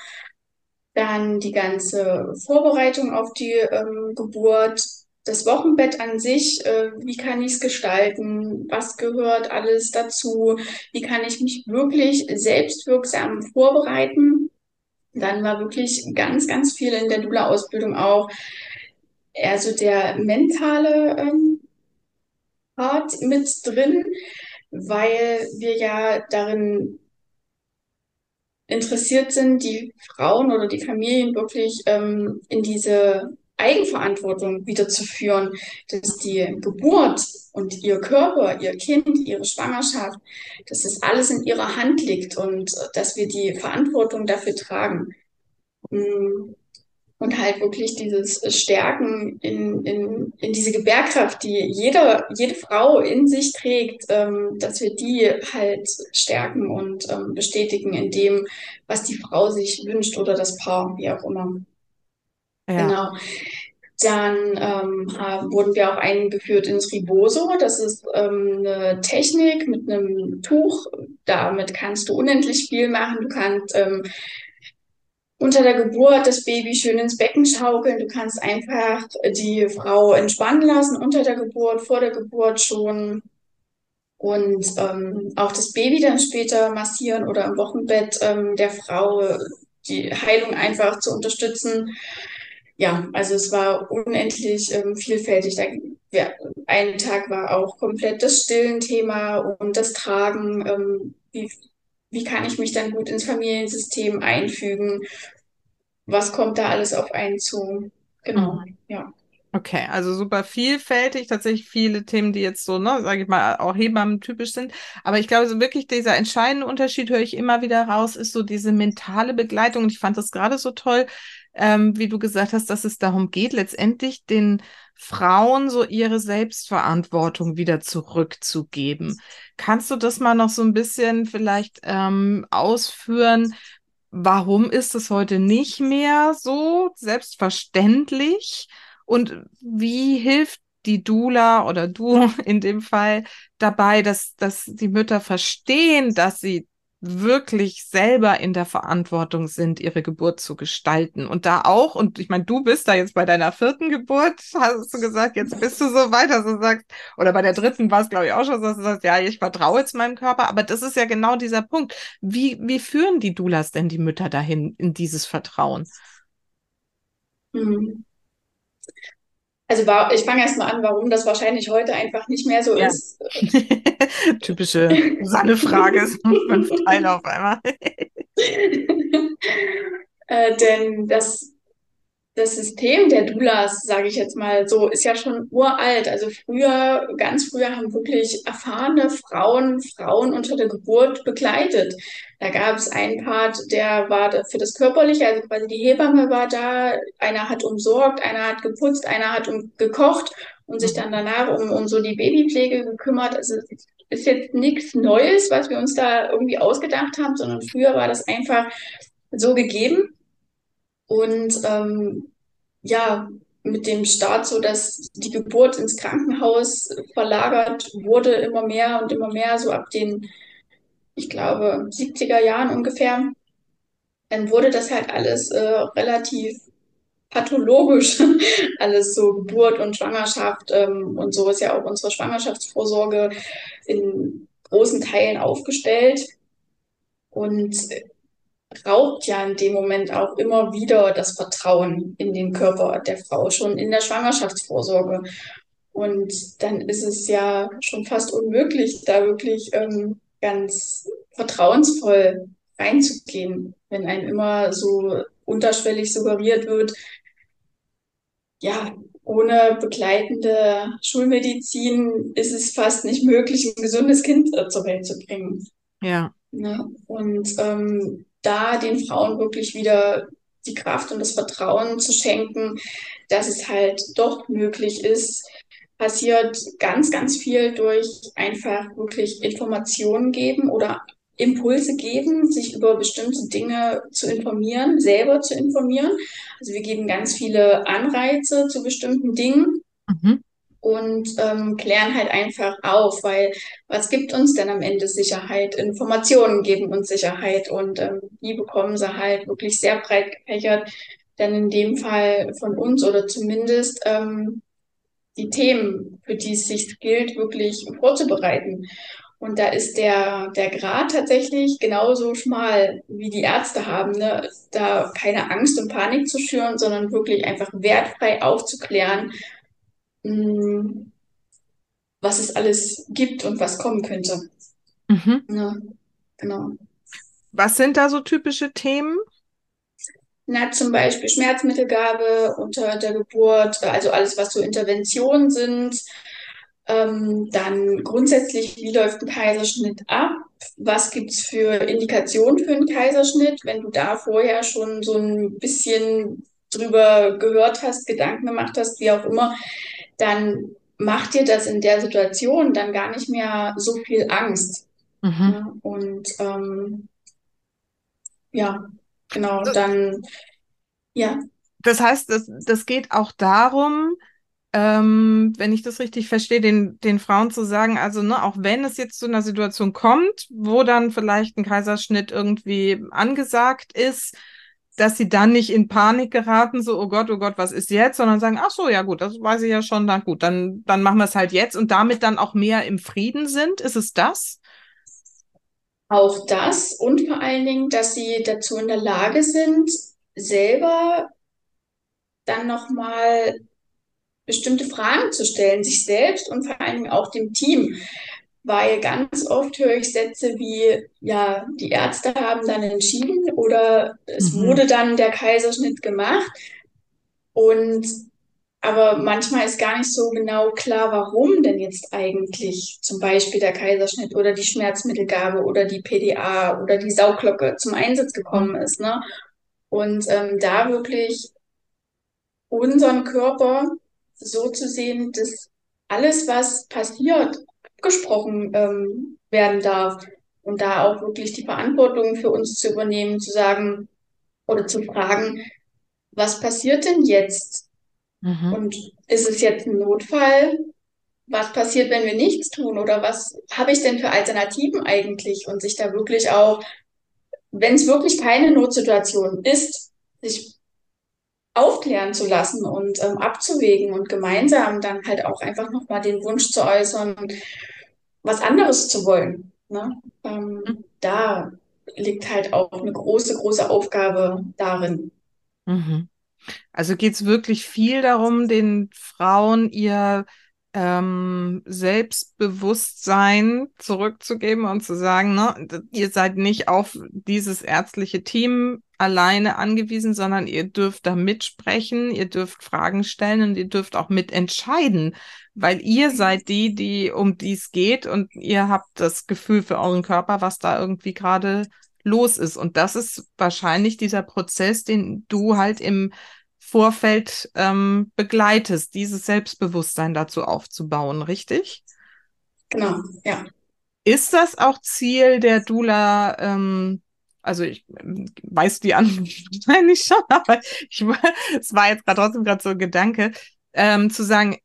dann die ganze Vorbereitung auf die ähm, Geburt, das Wochenbett an sich, äh, wie kann ich es gestalten, was gehört alles dazu, wie kann ich mich wirklich selbstwirksam vorbereiten. Dann war wirklich ganz, ganz viel in der Dula-Ausbildung auch eher so der mentale ähm, Part mit drin, weil wir ja darin interessiert sind, die Frauen oder die Familien wirklich ähm, in diese Eigenverantwortung wiederzuführen, dass die Geburt und ihr Körper, ihr Kind, ihre Schwangerschaft, dass das alles in ihrer Hand liegt und äh, dass wir die Verantwortung dafür tragen. Mm und halt wirklich dieses Stärken in, in, in diese Gebärkraft, die jeder, jede Frau in sich trägt, ähm, dass wir die halt stärken und ähm, bestätigen in dem, was die Frau sich wünscht oder das Paar, wie auch immer. Ja. Genau. Dann ähm, wurden wir auch eingeführt ins Riboso. Das ist ähm, eine Technik mit einem Tuch. Damit kannst du unendlich viel machen. Du kannst ähm, unter der Geburt das Baby schön ins Becken schaukeln. Du kannst einfach die Frau entspannen lassen unter der Geburt, vor der Geburt schon. Und ähm, auch das Baby dann später massieren oder im Wochenbett ähm, der Frau die Heilung einfach zu unterstützen. Ja, also es war unendlich ähm, vielfältig. Da, ja, ein Tag war auch komplett das Stillen-Thema und das Tragen. Ähm, wie wie kann ich mich dann gut ins Familiensystem einfügen? Was kommt da alles auf einen zu? Genau, mhm. ja. Okay, also super vielfältig, tatsächlich viele Themen, die jetzt so, ne, sage ich mal, auch Hebammen typisch sind. Aber ich glaube, so wirklich dieser entscheidende Unterschied höre ich immer wieder raus, ist so diese mentale Begleitung. Und ich fand das gerade so toll, ähm, wie du gesagt hast, dass es darum geht, letztendlich den Frauen so ihre Selbstverantwortung wieder zurückzugeben. Kannst du das mal noch so ein bisschen vielleicht ähm, ausführen? Warum ist es heute nicht mehr so selbstverständlich? Und wie hilft die Dula oder du [laughs] in dem Fall dabei, dass, dass die Mütter verstehen, dass sie wirklich selber in der Verantwortung sind, ihre Geburt zu gestalten. Und da auch, und ich meine, du bist da jetzt bei deiner vierten Geburt, hast du gesagt, jetzt bist du so weit, dass du sagst, oder bei der dritten war es, glaube ich, auch schon, dass du sagst, ja, ich vertraue jetzt meinem Körper. Aber das ist ja genau dieser Punkt. Wie, wie führen die Dulas denn die Mütter dahin, in dieses Vertrauen? Mhm. Also ich fange erst mal an, warum das wahrscheinlich heute einfach nicht mehr so ja. ist. [laughs] Typische Sanne-Frage, fünf Teile auf einmal. [laughs] äh, denn das das System der Doulas, sage ich jetzt mal so, ist ja schon uralt. Also früher, ganz früher haben wirklich erfahrene Frauen Frauen unter der Geburt begleitet. Da gab es einen Part, der war für das Körperliche, also quasi die Hebamme war da, einer hat umsorgt, einer hat geputzt, einer hat um, gekocht und sich dann danach um, um so die Babypflege gekümmert. Also es ist jetzt nichts Neues, was wir uns da irgendwie ausgedacht haben, sondern früher war das einfach so gegeben. Und ähm, ja, mit dem Start so, dass die Geburt ins Krankenhaus verlagert wurde, immer mehr und immer mehr, so ab den, ich glaube, 70er Jahren ungefähr, dann wurde das halt alles äh, relativ pathologisch, [laughs] alles so Geburt und Schwangerschaft ähm, und so ist ja auch unsere Schwangerschaftsvorsorge in großen Teilen aufgestellt. Und raubt ja in dem Moment auch immer wieder das Vertrauen in den Körper der Frau, schon in der Schwangerschaftsvorsorge. Und dann ist es ja schon fast unmöglich, da wirklich ähm, ganz vertrauensvoll reinzugehen, wenn einem immer so unterschwellig suggeriert wird, ja, ohne begleitende Schulmedizin ist es fast nicht möglich, ein gesundes Kind zur Welt zu bringen. Ja. ja ne? und ähm, da den Frauen wirklich wieder die Kraft und das Vertrauen zu schenken, dass es halt doch möglich ist, passiert ganz, ganz viel durch einfach wirklich Informationen geben oder Impulse geben, sich über bestimmte Dinge zu informieren, selber zu informieren. Also wir geben ganz viele Anreize zu bestimmten Dingen. Mhm und ähm, klären halt einfach auf, weil was gibt uns denn am Ende Sicherheit? Informationen geben uns Sicherheit und ähm, die bekommen sie halt wirklich sehr breit gefächert, denn in dem Fall von uns oder zumindest ähm, die Themen, für die es sich gilt, wirklich vorzubereiten. Und da ist der, der Grad tatsächlich genauso schmal, wie die Ärzte haben, ne? da keine Angst und Panik zu schüren, sondern wirklich einfach wertfrei aufzuklären Mm, was es alles gibt und was kommen könnte. Mhm. Ja, genau. Was sind da so typische Themen? Na, zum Beispiel Schmerzmittelgabe unter der Geburt, also alles, was so Interventionen sind. Ähm, dann grundsätzlich, wie läuft ein Kaiserschnitt ab? Was gibt es für Indikationen für einen Kaiserschnitt? Wenn du da vorher schon so ein bisschen drüber gehört hast, Gedanken gemacht hast, wie auch immer, dann macht dir das in der Situation dann gar nicht mehr so viel Angst. Mhm. Ja, und ähm, ja, genau, dann ja. Das heißt, das, das geht auch darum, ähm, wenn ich das richtig verstehe, den, den Frauen zu sagen, also ne, auch wenn es jetzt zu einer Situation kommt, wo dann vielleicht ein Kaiserschnitt irgendwie angesagt ist, dass sie dann nicht in Panik geraten, so, oh Gott, oh Gott, was ist jetzt, sondern sagen, ach so, ja gut, das weiß ich ja schon, dann gut, dann, dann machen wir es halt jetzt und damit dann auch mehr im Frieden sind. Ist es das? Auch das und vor allen Dingen, dass sie dazu in der Lage sind, selber dann nochmal bestimmte Fragen zu stellen, sich selbst und vor allen Dingen auch dem Team weil ganz oft höre ich Sätze wie, ja, die Ärzte haben dann entschieden oder es mhm. wurde dann der Kaiserschnitt gemacht. Und aber manchmal ist gar nicht so genau klar, warum denn jetzt eigentlich zum Beispiel der Kaiserschnitt oder die Schmerzmittelgabe oder die PDA oder die Sauglocke zum Einsatz gekommen mhm. ist. Ne? Und ähm, da wirklich unseren Körper so zu sehen, dass alles, was passiert, abgesprochen ähm, werden darf. Und da auch wirklich die Verantwortung für uns zu übernehmen, zu sagen oder zu fragen, was passiert denn jetzt? Mhm. Und ist es jetzt ein Notfall? Was passiert, wenn wir nichts tun? Oder was habe ich denn für Alternativen eigentlich? Und sich da wirklich auch, wenn es wirklich keine Notsituation ist, sich aufklären zu lassen und ähm, abzuwägen und gemeinsam dann halt auch einfach nochmal den Wunsch zu äußern, was anderes zu wollen. Ne? Ähm, mhm. Da liegt halt auch eine große, große Aufgabe darin. Mhm. Also geht es wirklich viel darum, den Frauen ihr ähm, Selbstbewusstsein zurückzugeben und zu sagen, ne, ihr seid nicht auf dieses ärztliche Team alleine angewiesen, sondern ihr dürft da mitsprechen, ihr dürft Fragen stellen und ihr dürft auch mitentscheiden, weil ihr seid die, die um die es geht und ihr habt das Gefühl für euren Körper, was da irgendwie gerade los ist. Und das ist wahrscheinlich dieser Prozess, den du halt im Vorfeld ähm, begleitest, dieses Selbstbewusstsein dazu aufzubauen, richtig? Genau, ja. Ist das auch Ziel der Dula? Ähm, also ich weiß die Antwort [laughs] wahrscheinlich schon, aber ich, [laughs] es war jetzt gerade trotzdem gerade so ein Gedanke, ähm, zu sagen,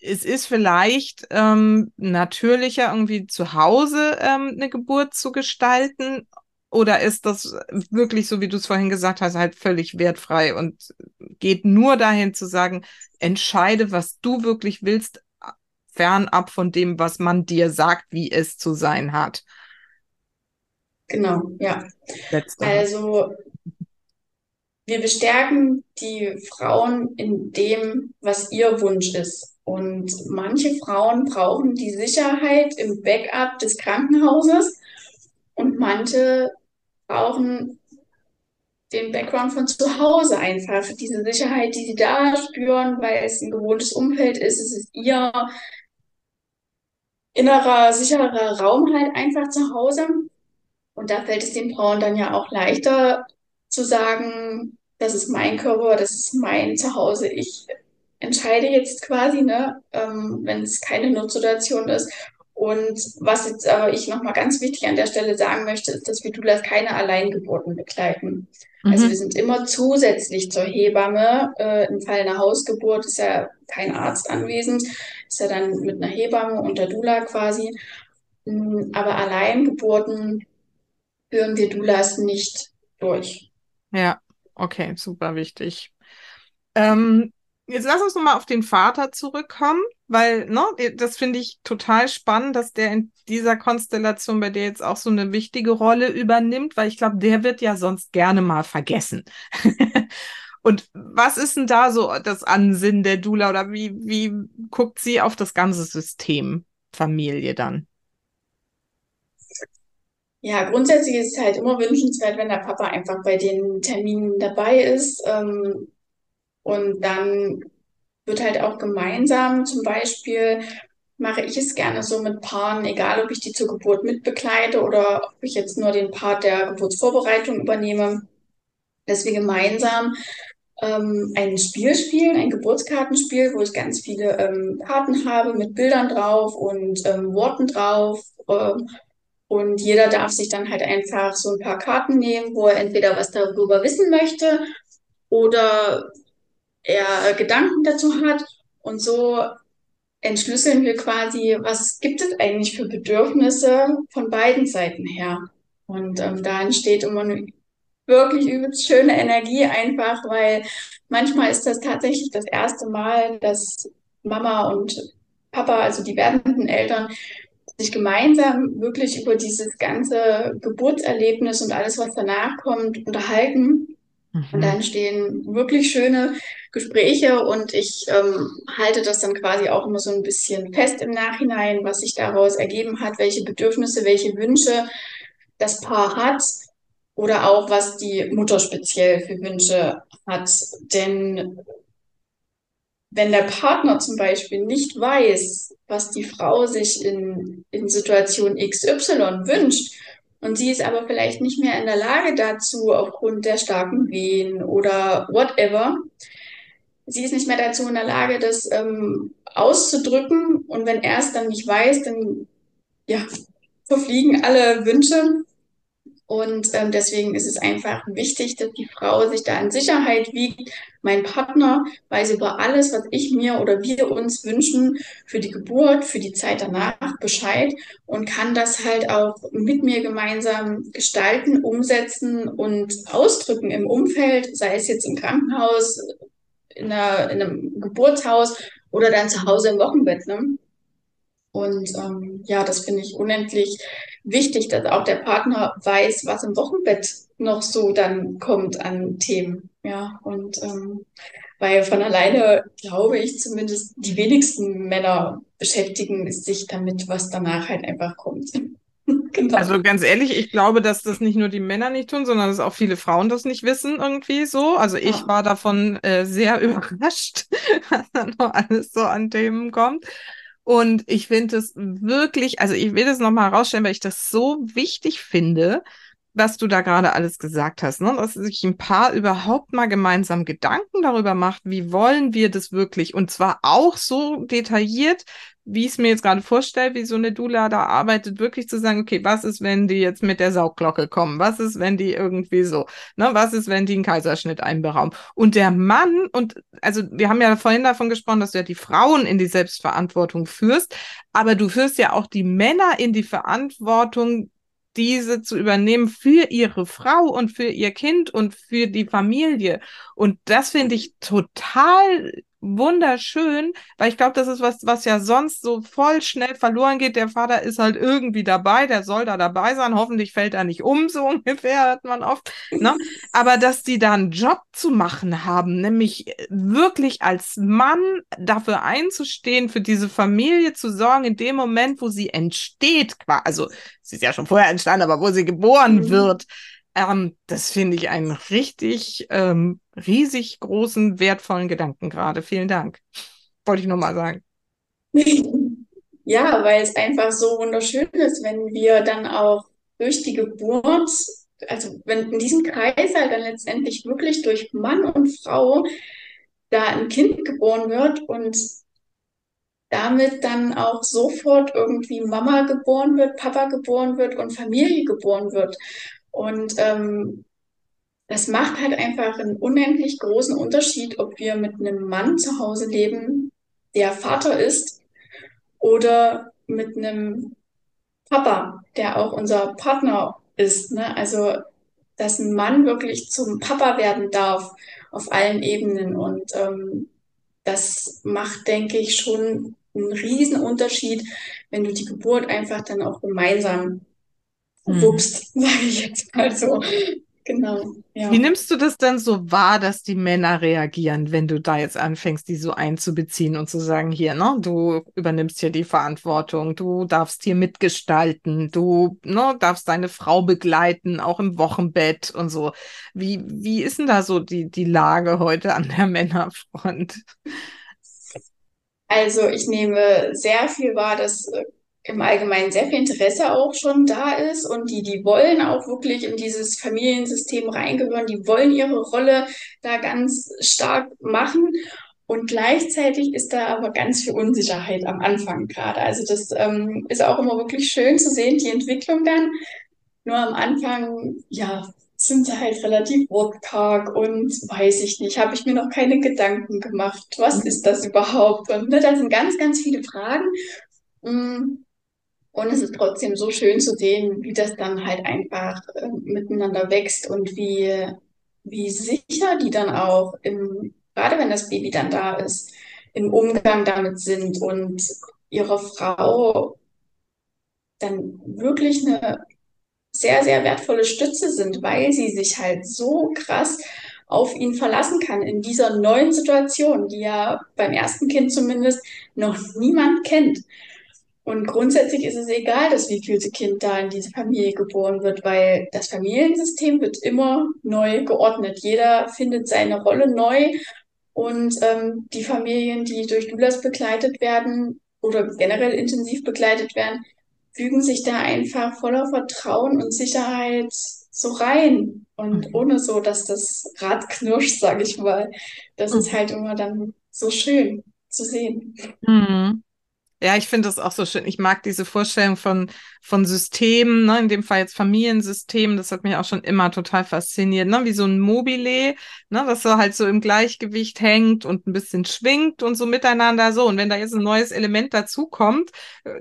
es ist vielleicht ähm, natürlicher, irgendwie zu Hause ähm, eine Geburt zu gestalten oder ist das wirklich, so wie du es vorhin gesagt hast, halt völlig wertfrei und geht nur dahin zu sagen, entscheide, was du wirklich willst, fernab von dem, was man dir sagt, wie es zu sein hat. Genau, ja. Letzte. Also wir bestärken die Frauen in dem, was ihr Wunsch ist. Und manche Frauen brauchen die Sicherheit im Backup des Krankenhauses und manche brauchen den Background von zu Hause einfach, diese Sicherheit, die sie da spüren, weil es ein gewohntes Umfeld ist, es ist ihr innerer, sicherer Raum halt einfach zu Hause. Und da fällt es den Frauen dann ja auch leichter zu sagen, das ist mein Körper, das ist mein Zuhause, ich entscheide jetzt quasi, ne, ähm, wenn es keine Notsituation ist. Und was jetzt aber ich nochmal ganz wichtig an der Stelle sagen möchte, ist, dass wir Doulas keine Alleingeburten begleiten. Also mhm. Also wir sind immer zusätzlich zur Hebamme. Äh, Im Fall einer Hausgeburt ist ja kein Arzt anwesend, ist ja dann mit einer Hebamme und der Dula quasi. Mm, aber Alleingeburten führen wir Doulas nicht durch. Ja, okay, super wichtig. Ähm, Jetzt lass uns nochmal auf den Vater zurückkommen, weil, ne, das finde ich total spannend, dass der in dieser Konstellation bei dir jetzt auch so eine wichtige Rolle übernimmt, weil ich glaube, der wird ja sonst gerne mal vergessen. [laughs] Und was ist denn da so das Ansinnen der Dula oder wie, wie guckt sie auf das ganze System Familie dann? Ja, grundsätzlich ist es halt immer wünschenswert, wenn der Papa einfach bei den Terminen dabei ist. Ähm, und dann wird halt auch gemeinsam zum Beispiel mache ich es gerne so mit Paaren, egal ob ich die zur Geburt mitbegleite oder ob ich jetzt nur den Part der Geburtsvorbereitung übernehme, dass wir gemeinsam ähm, ein Spiel spielen, ein Geburtskartenspiel, wo ich ganz viele ähm, Karten habe mit Bildern drauf und ähm, Worten drauf. Äh, und jeder darf sich dann halt einfach so ein paar Karten nehmen, wo er entweder was darüber wissen möchte oder er Gedanken dazu hat. Und so entschlüsseln wir quasi, was gibt es eigentlich für Bedürfnisse von beiden Seiten her. Und ähm, da entsteht immer eine wirklich übelst schöne Energie einfach, weil manchmal ist das tatsächlich das erste Mal, dass Mama und Papa, also die werdenden Eltern, sich gemeinsam wirklich über dieses ganze Geburtserlebnis und alles, was danach kommt, unterhalten und da mhm. entstehen wirklich schöne Gespräche und ich ähm, halte das dann quasi auch immer so ein bisschen fest im Nachhinein, was sich daraus ergeben hat, welche Bedürfnisse, welche Wünsche das Paar hat oder auch was die Mutter speziell für Wünsche hat. Denn wenn der Partner zum Beispiel nicht weiß, was die Frau sich in, in Situation XY wünscht, und sie ist aber vielleicht nicht mehr in der Lage dazu aufgrund der starken Wehen oder whatever, sie ist nicht mehr dazu in der Lage, das ähm, auszudrücken. Und wenn er es dann nicht weiß, dann ja, verfliegen alle Wünsche. Und ähm, deswegen ist es einfach wichtig, dass die Frau sich da in Sicherheit wiegt. Mein Partner weiß über alles, was ich mir oder wir uns wünschen für die Geburt, für die Zeit danach Bescheid und kann das halt auch mit mir gemeinsam gestalten, umsetzen und ausdrücken im Umfeld, sei es jetzt im Krankenhaus, in, einer, in einem Geburtshaus oder dann zu Hause im Wochenbett. Ne? Und ähm, ja, das finde ich unendlich wichtig, dass auch der Partner weiß, was im Wochenbett noch so dann kommt an Themen. Ja, und ähm, weil von alleine, glaube ich zumindest, die wenigsten Männer beschäftigen sich damit, was danach halt einfach kommt. [laughs] genau. Also ganz ehrlich, ich glaube, dass das nicht nur die Männer nicht tun, sondern dass auch viele Frauen das nicht wissen irgendwie so. Also ich ja. war davon äh, sehr [laughs] überrascht, [laughs] was da noch alles so an Themen kommt. Und ich finde es wirklich, also ich will das nochmal herausstellen, weil ich das so wichtig finde, was du da gerade alles gesagt hast, ne? dass sich ein Paar überhaupt mal gemeinsam Gedanken darüber macht, wie wollen wir das wirklich und zwar auch so detailliert, wie ich es mir jetzt gerade vorstelle, wie so eine Dula da arbeitet, wirklich zu sagen, okay, was ist, wenn die jetzt mit der Saugglocke kommen? Was ist, wenn die irgendwie so, ne? Was ist, wenn die einen Kaiserschnitt einberaumen? Und der Mann, und also wir haben ja vorhin davon gesprochen, dass du ja die Frauen in die Selbstverantwortung führst, aber du führst ja auch die Männer in die Verantwortung, diese zu übernehmen für ihre Frau und für ihr Kind und für die Familie. Und das finde ich total wunderschön, weil ich glaube, das ist was, was ja sonst so voll schnell verloren geht. Der Vater ist halt irgendwie dabei, der soll da dabei sein. Hoffentlich fällt er nicht um, so [laughs] ungefähr, hört man oft. Ne? Aber dass die da einen Job zu machen haben, nämlich wirklich als Mann dafür einzustehen, für diese Familie zu sorgen, in dem Moment, wo sie entsteht, also sie ist ja schon vorher entstanden, aber wo sie geboren mhm. wird, ähm, das finde ich einen richtig ähm, riesig großen, wertvollen Gedanken gerade. Vielen Dank. Wollte ich nur mal sagen. [laughs] Ja, weil es einfach so wunderschön ist, wenn wir dann auch durch die Geburt, also wenn in diesem Kreis halt dann letztendlich wirklich durch Mann und Frau da ein Kind geboren wird und damit dann auch sofort irgendwie Mama geboren wird, Papa geboren wird und Familie geboren wird. Und ähm, das macht halt einfach einen unendlich großen Unterschied, ob wir mit einem Mann zu Hause leben, der Vater ist, oder mit einem Papa, der auch unser Partner ist. Ne? Also, dass ein Mann wirklich zum Papa werden darf auf allen Ebenen. Und ähm, das macht, denke ich, schon einen riesen Unterschied, wenn du die Geburt einfach dann auch gemeinsam. Wupst, [laughs] sage ich jetzt mal so. Genau. Ja. Wie nimmst du das dann so wahr, dass die Männer reagieren, wenn du da jetzt anfängst, die so einzubeziehen und zu sagen, hier, ne, du übernimmst hier die Verantwortung, du darfst hier mitgestalten, du ne, darfst deine Frau begleiten, auch im Wochenbett und so. Wie, wie ist denn da so die, die Lage heute an der [laughs] Männerfront? Also ich nehme sehr viel wahr, dass äh, im Allgemeinen sehr viel Interesse auch schon da ist und die, die wollen auch wirklich in dieses Familiensystem reingehören, die wollen ihre Rolle da ganz stark machen. Und gleichzeitig ist da aber ganz viel Unsicherheit am Anfang gerade. Also das ähm, ist auch immer wirklich schön zu sehen, die Entwicklung dann. Nur am Anfang, ja, sind sie halt relativ wortkarg und weiß ich nicht, habe ich mir noch keine Gedanken gemacht. Was ist das überhaupt? Und ne, da sind ganz, ganz viele Fragen. Mm. Und es ist trotzdem so schön zu sehen, wie das dann halt einfach äh, miteinander wächst und wie, wie sicher die dann auch im, gerade wenn das Baby dann da ist, im Umgang damit sind und ihre Frau dann wirklich eine sehr, sehr wertvolle Stütze sind, weil sie sich halt so krass auf ihn verlassen kann in dieser neuen Situation, die ja beim ersten Kind zumindest noch niemand kennt. Und grundsätzlich ist es egal, dass wievielte Kind da in diese Familie geboren wird, weil das Familiensystem wird immer neu geordnet. Jeder findet seine Rolle neu Und ähm, die Familien, die durch Doulas begleitet werden oder generell intensiv begleitet werden, fügen sich da einfach voller Vertrauen und Sicherheit so rein. Und mhm. ohne so, dass das Rad knirscht, sage ich mal. Das mhm. ist halt immer dann so schön zu sehen. Mhm. Ja, ich finde das auch so schön. Ich mag diese Vorstellung von, von Systemen, ne? in dem Fall jetzt Familiensystemen. Das hat mich auch schon immer total fasziniert, ne? wie so ein Mobile, ne? das so halt so im Gleichgewicht hängt und ein bisschen schwingt und so miteinander so. Und wenn da jetzt ein neues Element dazukommt,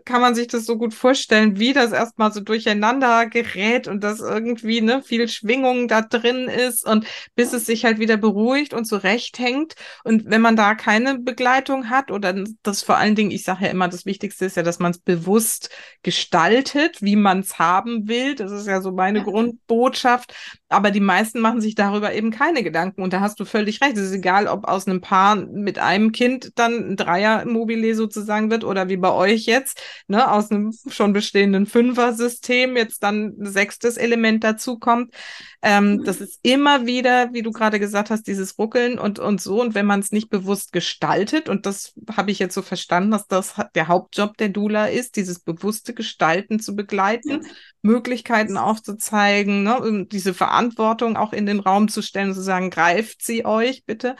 kann man sich das so gut vorstellen, wie das erstmal so durcheinander gerät und dass irgendwie ne, viel Schwingung da drin ist und bis es sich halt wieder beruhigt und zurecht hängt. Und wenn man da keine Begleitung hat oder das vor allen Dingen, ich sage ja immer, immer das Wichtigste ist ja, dass man es bewusst gestaltet, wie man es haben will. Das ist ja so meine. Grundbotschaft. Aber die meisten machen sich darüber eben keine Gedanken. Und da hast du völlig recht. Es ist egal, ob aus einem Paar mit einem Kind dann ein Dreier-Mobile sozusagen wird oder wie bei euch jetzt, ne, aus einem schon bestehenden Fünfer-System jetzt dann ein sechstes Element dazukommt. Ähm, das ist immer wieder, wie du gerade gesagt hast, dieses Ruckeln und, und so. Und wenn man es nicht bewusst gestaltet, und das habe ich jetzt so verstanden, dass das der Hauptjob der Dula ist, dieses bewusste Gestalten zu begleiten, ja. Möglichkeiten aufzuzeigen, ne, diese Verantwortung auch in den Raum zu stellen, zu sagen, greift sie euch bitte.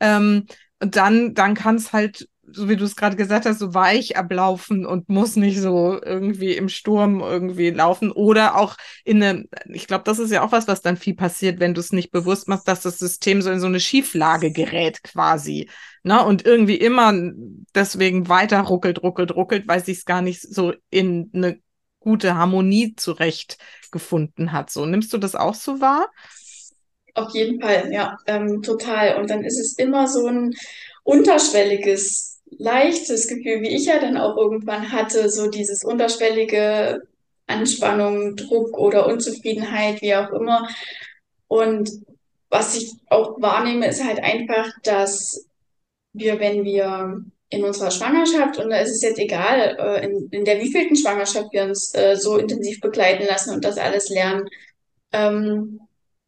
Ähm, und dann, dann kann es halt so wie du es gerade gesagt hast, so weich ablaufen und muss nicht so irgendwie im Sturm irgendwie laufen oder auch in eine, ich glaube, das ist ja auch was, was dann viel passiert, wenn du es nicht bewusst machst, dass das System so in so eine Schieflage gerät quasi. Ne? Und irgendwie immer deswegen weiter ruckelt, ruckelt, ruckelt, weil sich es gar nicht so in eine gute Harmonie zurechtgefunden hat. So, nimmst du das auch so wahr? Auf jeden Fall, ja, ähm, total. Und dann ist es immer so ein unterschwelliges, leichtes Gefühl, wie ich ja dann auch irgendwann hatte, so dieses unterschwellige Anspannung, Druck oder Unzufriedenheit, wie auch immer. Und was ich auch wahrnehme, ist halt einfach, dass wir, wenn wir in unserer Schwangerschaft, und da ist es jetzt egal, äh, in, in der wievielten Schwangerschaft wir uns äh, so intensiv begleiten lassen und das alles lernen. Ähm,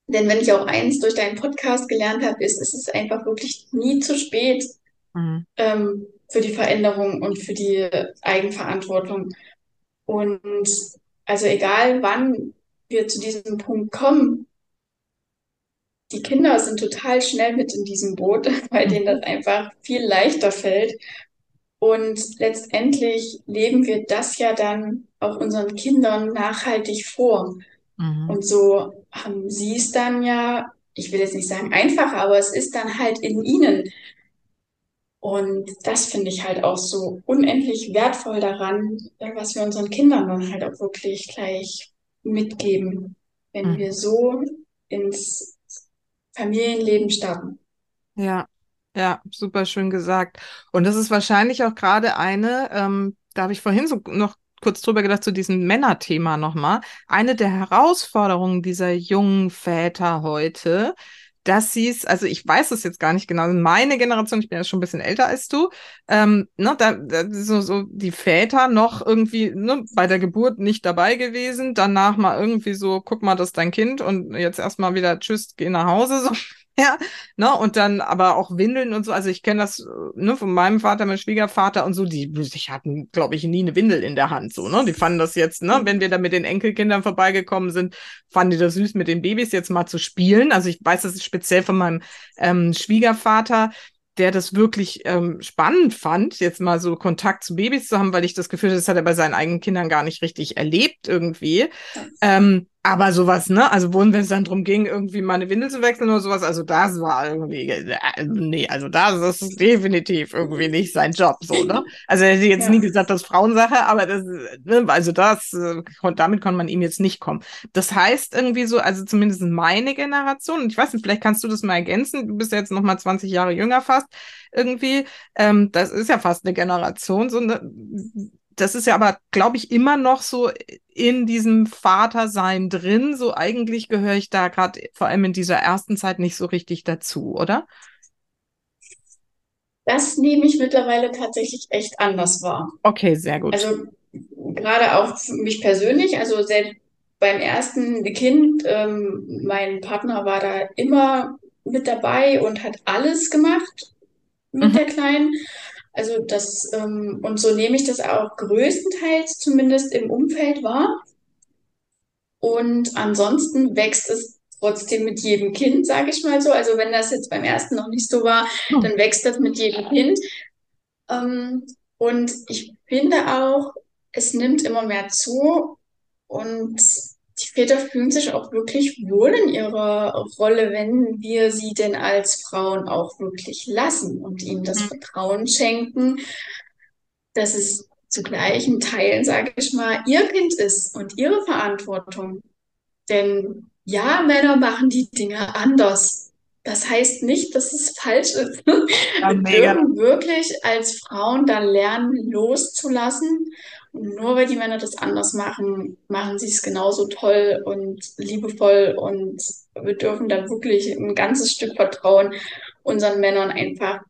denn wenn ich auch eins durch deinen Podcast gelernt habe, ist, ist es einfach wirklich nie zu spät mhm. ähm, für die Veränderung und für die Eigenverantwortung. Und also egal wann wir zu diesem Punkt kommen, die Kinder sind total schnell mit in diesem Boot, [laughs] weil denen das mhm. einfach viel leichter fällt. Und letztendlich leben wir das ja dann auch unseren Kindern nachhaltig vor. Mhm. Und so haben sie es dann ja, ich will jetzt nicht sagen einfacher, aber es ist dann halt in ihnen. Und das finde ich halt auch so unendlich wertvoll daran, was wir unseren Kindern dann halt auch wirklich gleich mitgeben, wenn mhm. wir so ins Familienleben starten. Ja, ja, super schön gesagt. Und das ist wahrscheinlich auch gerade eine, ähm, da habe ich vorhin so noch kurz drüber gedacht, zu diesem Männerthema nochmal. Eine der Herausforderungen dieser jungen Väter heute, dass sie es, also ich weiß es jetzt gar nicht genau, meine Generation, ich bin ja schon ein bisschen älter als du, ähm, ne, da, da so, so die Väter noch irgendwie ne, bei der Geburt nicht dabei gewesen, danach mal irgendwie so, guck mal, das ist dein Kind und jetzt erstmal wieder tschüss, geh nach Hause, so [laughs] ja, ne, und dann aber auch Windeln und so. Also ich kenne das ne, von meinem Vater, meinem Schwiegervater und so, die, die hatten, glaube ich, nie eine Windel in der Hand, so, ne? Die fanden das jetzt, ne, wenn wir da mit den Enkelkindern vorbeigekommen sind, fanden die das süß, mit den Babys jetzt mal zu spielen. Also ich weiß das ist speziell von meinem ähm, Schwiegervater, der das wirklich ähm, spannend fand, jetzt mal so Kontakt zu Babys zu haben, weil ich das Gefühl hatte, das hat er bei seinen eigenen Kindern gar nicht richtig erlebt irgendwie. Ähm, aber sowas, ne? Also, wo, wenn es dann drum ging, irgendwie mal eine Windel zu wechseln oder sowas, also das war irgendwie, äh, nee, also das ist definitiv irgendwie nicht sein Job, so, ne? Also, er hätte jetzt ja. nie gesagt, das ist Frauensache, aber das, ne, also das, äh, damit konnte man ihm jetzt nicht kommen. Das heißt irgendwie so, also zumindest meine Generation, und ich weiß nicht, vielleicht kannst du das mal ergänzen, du bist ja jetzt noch mal 20 Jahre jünger fast, irgendwie, ähm, das ist ja fast eine Generation, so, ne? das ist ja aber, glaube ich, immer noch so in diesem Vatersein drin. So eigentlich gehöre ich da gerade vor allem in dieser ersten Zeit nicht so richtig dazu, oder? Das nehme ich mittlerweile tatsächlich echt anders wahr. Okay, sehr gut. Also gerade auch für mich persönlich, also selbst beim ersten Kind, ähm, mein Partner war da immer mit dabei und hat alles gemacht mit mhm. der Kleinen. Also das, ähm, und so nehme ich das auch größtenteils zumindest im Umfeld wahr. Und ansonsten wächst es trotzdem mit jedem Kind, sage ich mal so. Also wenn das jetzt beim ersten noch nicht so war, hm. dann wächst das mit jedem Kind. Ähm, und ich finde auch, es nimmt immer mehr zu und die Väter fühlen sich auch wirklich wohl in ihrer Rolle, wenn wir sie denn als Frauen auch wirklich lassen und ihnen das mhm. Vertrauen schenken, dass es zu gleichen Teilen, sage ich mal, ihr Kind ist und ihre Verantwortung. Denn ja, Männer machen die Dinge anders. Das heißt nicht, dass es falsch ist. [laughs] Ja, wir dürfen wirklich als Frauen da lernen, loszulassen nur weil die Männer das anders machen, machen sie es genauso toll und liebevoll und wir dürfen dann wirklich ein ganzes Stück Vertrauen unseren Männern einfach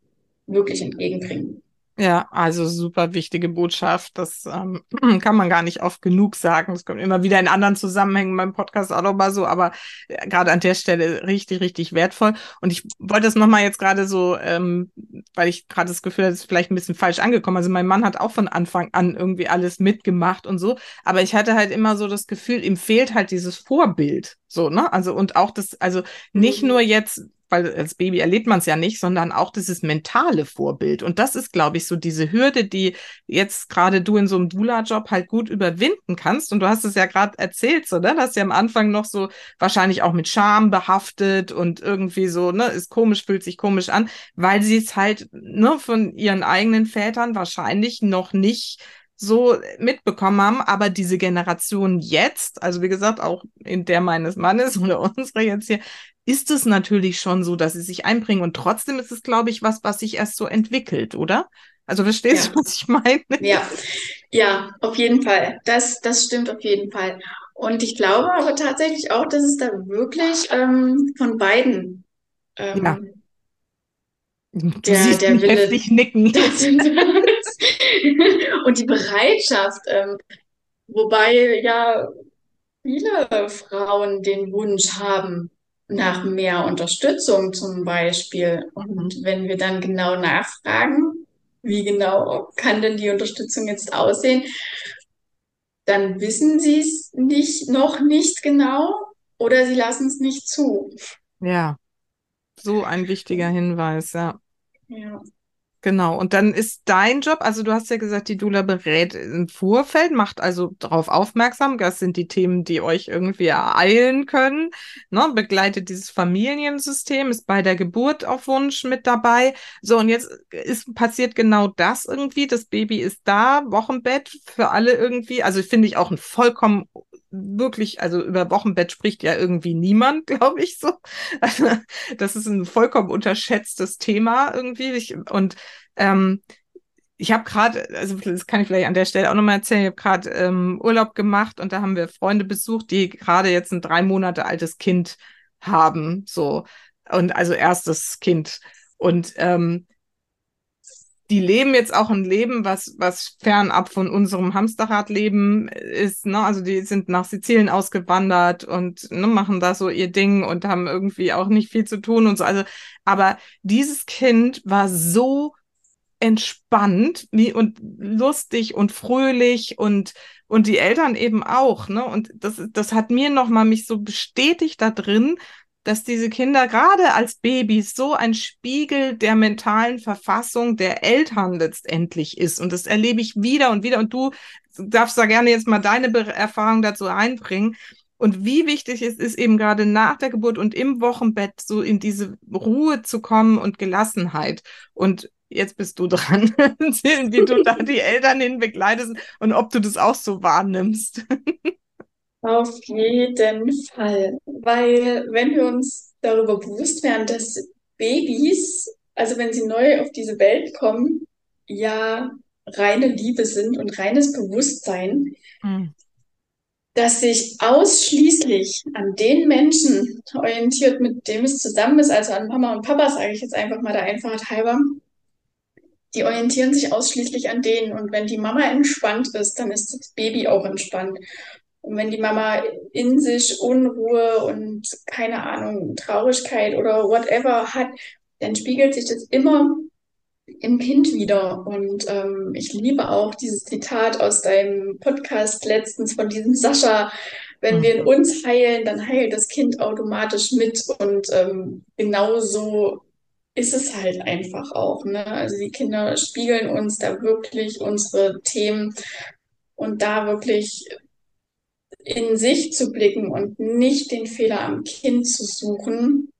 wirklich entgegenbringen. Ja, also super wichtige Botschaft. Das ähm, [clears throat] kann man gar nicht oft genug sagen. Das kommt immer wieder in anderen Zusammenhängen beim Podcast auch nochmal so, aber äh, gerade an der Stelle richtig, richtig wertvoll. Und ich wollte das nochmal jetzt gerade so, ähm, weil ich gerade das Gefühl habe, es ist vielleicht ein bisschen falsch angekommen. Also mein Mann hat auch von Anfang an irgendwie alles mitgemacht und so, aber ich hatte halt immer so das Gefühl, ihm fehlt halt dieses Vorbild. So, ne? Also, und auch das, also nicht mhm. nur jetzt weil als Baby erlebt man es ja nicht, sondern auch dieses mentale Vorbild. Und das ist, glaube ich, so diese Hürde, die jetzt gerade du in so einem Dula-Job halt gut überwinden kannst. Und du hast es ja gerade erzählt, so, ne? Das ja am Anfang noch so wahrscheinlich auch mit Scham behaftet und irgendwie so, ne, ist komisch, fühlt sich komisch an, weil sie es halt, ne, von ihren eigenen Vätern wahrscheinlich noch nicht so mitbekommen haben, aber diese Generation jetzt, also wie gesagt, auch in der meines Mannes [laughs] oder unsere jetzt hier, ist es natürlich schon so, dass sie sich einbringen. Und trotzdem ist es, glaube ich, was, was sich erst so entwickelt, oder? Also verstehst ja. du, was ich meine? Ja, ja, auf jeden Fall. Das, das stimmt auf jeden Fall. Und ich glaube aber tatsächlich auch, dass es da wirklich ähm, von beiden ähm, ja. Du der, der Wille, nicken. [laughs] und die Bereitschaft, ähm, wobei ja viele Frauen den Wunsch haben, nach mehr Unterstützung zum Beispiel. Und wenn wir dann genau nachfragen, wie genau kann denn die Unterstützung jetzt aussehen, dann wissen sie es nicht, noch nicht genau oder sie lassen es nicht zu. Ja, so ein wichtiger Hinweis, ja. Ja. Genau, und dann ist dein Job, also du hast ja gesagt, die Dula berät im Vorfeld, macht also darauf aufmerksam, das sind die Themen, die euch irgendwie ereilen können, ne? begleitet dieses Familiensystem, ist bei der Geburt auf Wunsch mit dabei. So, und jetzt ist passiert genau das irgendwie, das Baby ist da, Wochenbett für alle irgendwie, also finde ich auch ein vollkommen wirklich, also über Wochenbett spricht ja irgendwie niemand, [laughs] glaube ich so. Also, das ist ein vollkommen unterschätztes Thema irgendwie. Ich, und ähm, ich habe gerade, also das kann ich vielleicht an der Stelle auch nochmal erzählen, ich habe gerade ähm, Urlaub gemacht und da haben wir Freunde besucht, die gerade jetzt ein drei Monate altes Kind haben, so und also erstes Kind. Und ähm, die leben jetzt auch ein Leben, was, was fernab von unserem Hamsterradleben ist. Ne? Also die sind nach Sizilien ausgewandert und ne, machen da so ihr Ding und haben irgendwie auch nicht viel zu tun und so. Also, aber dieses Kind war so entspannt und lustig und fröhlich und und die Eltern eben auch, ne? Und das, das hat mir nochmal mich so bestätigt da drin, dass diese Kinder gerade als Babys so ein Spiegel der mentalen Verfassung der Eltern letztendlich ist. Und das erlebe ich wieder und wieder. Und du darfst da gerne jetzt mal deine Erfahrung dazu einbringen. Und wie wichtig es ist, eben gerade nach der Geburt und im Wochenbett so in diese Ruhe zu kommen und Gelassenheit. Und jetzt bist du dran, [laughs] wie du da die Eltern hin begleitest und ob du das auch so wahrnimmst. [laughs] Auf jeden Fall. Weil wenn wir uns darüber bewusst werden, dass Babys, also wenn sie neu auf diese Welt kommen, ja reine Liebe sind und reines Bewusstsein, mhm. dass sich ausschließlich an den Menschen orientiert, mit dem es zusammen ist, also an Mama und Papa, sage ich jetzt einfach mal der Einfachheit halber, die orientieren sich ausschließlich an denen. Und wenn die Mama entspannt ist, dann ist das Baby auch entspannt. Und wenn die Mama in sich Unruhe und keine Ahnung, Traurigkeit oder whatever hat, dann spiegelt sich das immer im Kind wieder. Und ähm, ich liebe auch dieses Zitat aus deinem Podcast letztens von diesem Sascha. Wenn wir in mhm. uns heilen, dann heilt das Kind automatisch mit. Und ähm, genauso ist es halt einfach auch. Ne? Also die Kinder spiegeln uns da wirklich unsere Themen und da wirklich in sich zu blicken und nicht den Fehler am Kind zu suchen,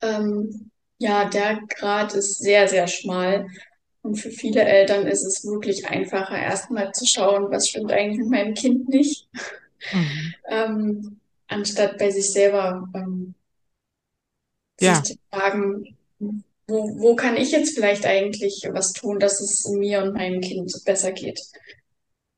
ähm, ja, der Grad ist sehr, sehr schmal. Und für viele Eltern ist es wirklich einfacher, erstmal zu schauen, was stimmt eigentlich mit meinem Kind nicht, mhm. ähm, anstatt bei sich selber ähm, ja. sich zu fragen, wo, wo kann ich jetzt vielleicht eigentlich was tun, dass es mir und meinem Kind besser geht.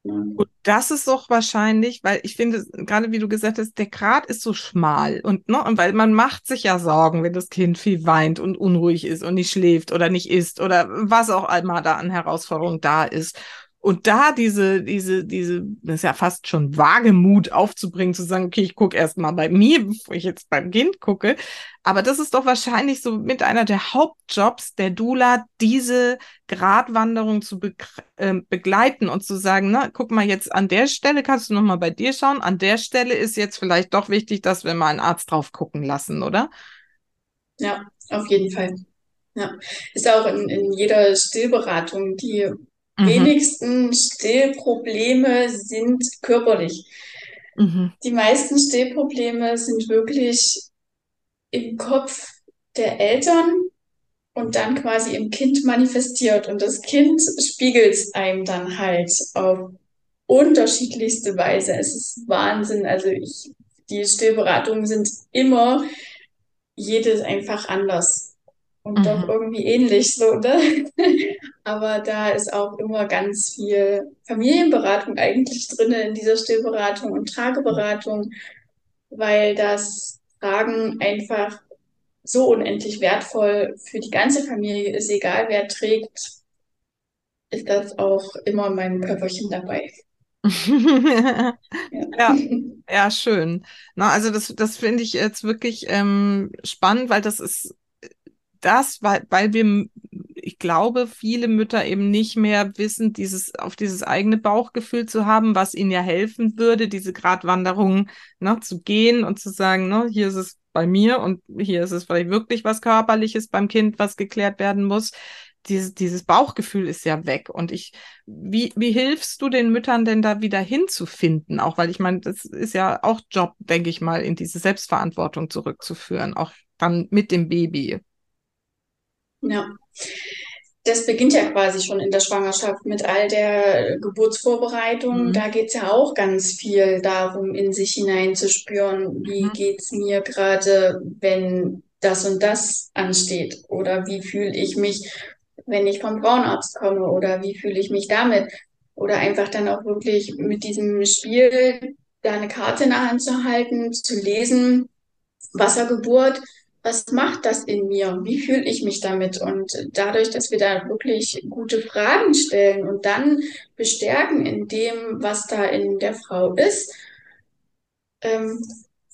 Und das ist doch wahrscheinlich, weil ich finde, gerade wie du gesagt hast, der Grad ist so schmal und, ne, und weil man macht sich ja Sorgen, wenn das Kind viel weint und unruhig ist und nicht schläft oder nicht isst oder was auch einmal da an Herausforderungen da ist. Und da diese, diese, diese, das ist ja fast schon Wagemut aufzubringen, zu sagen, okay, ich gucke erst mal bei mir, bevor ich jetzt beim Kind gucke. Aber das ist doch wahrscheinlich so mit einer der Hauptjobs der Dula, diese Gratwanderung zu be äh, begleiten und zu sagen, na, guck mal, jetzt an der Stelle kannst du nochmal bei dir schauen. An der Stelle ist jetzt vielleicht doch wichtig, dass wir mal einen Arzt drauf gucken lassen, oder? Ja, auf jeden Fall. Ja, ist auch in, in jeder Stillberatung, die Mhm. wenigsten Stillprobleme sind körperlich. Mhm. Die meisten Stillprobleme sind wirklich im Kopf der Eltern und dann quasi im Kind manifestiert. Und das Kind spiegelt einem dann halt auf unterschiedlichste Weise. Es ist Wahnsinn. Also ich, die Stillberatungen sind immer jedes einfach anders und mhm. doch irgendwie ähnlich so, ne? [laughs] Aber da ist auch immer ganz viel Familienberatung eigentlich drin in dieser Stillberatung und Trageberatung, weil das Tragen einfach so unendlich wertvoll für die ganze Familie ist, egal wer trägt, ist das auch immer mein Körperchen dabei. [laughs] ja. ja. [laughs] ja, schön. Na, also das, das finde ich jetzt wirklich ähm, spannend, weil das ist das, weil, weil wir, ich glaube, viele Mütter eben nicht mehr wissen, dieses, auf dieses eigene Bauchgefühl zu haben, was ihnen ja helfen würde, diese Gratwanderung ne, zu gehen und zu sagen, ne, hier ist es bei mir und hier ist es vielleicht wirklich was Körperliches beim Kind, was geklärt werden muss. Dieses, dieses Bauchgefühl ist ja weg. Und ich, wie, wie hilfst du den Müttern denn da wieder hinzufinden? Auch weil ich meine, das ist ja auch Job, denke ich mal, in diese Selbstverantwortung zurückzuführen, auch dann mit dem Baby. Ja. Das beginnt ja quasi schon in der Schwangerschaft mit all der Geburtsvorbereitung. Mhm. Da geht's ja auch ganz viel darum, in sich hineinzuspüren, wie mhm. geht's mir gerade, wenn das und das ansteht? Oder wie fühle ich mich, wenn ich vom Frauenarzt komme? Oder wie fühle ich mich damit? Oder einfach dann auch wirklich mit diesem Spiel da eine Karte in der Hand zu halten, zu lesen, Wassergeburt, was macht das in mir? Wie fühle ich mich damit? Und dadurch, dass wir da wirklich gute Fragen stellen und dann bestärken in dem, was da in der Frau ist, ähm,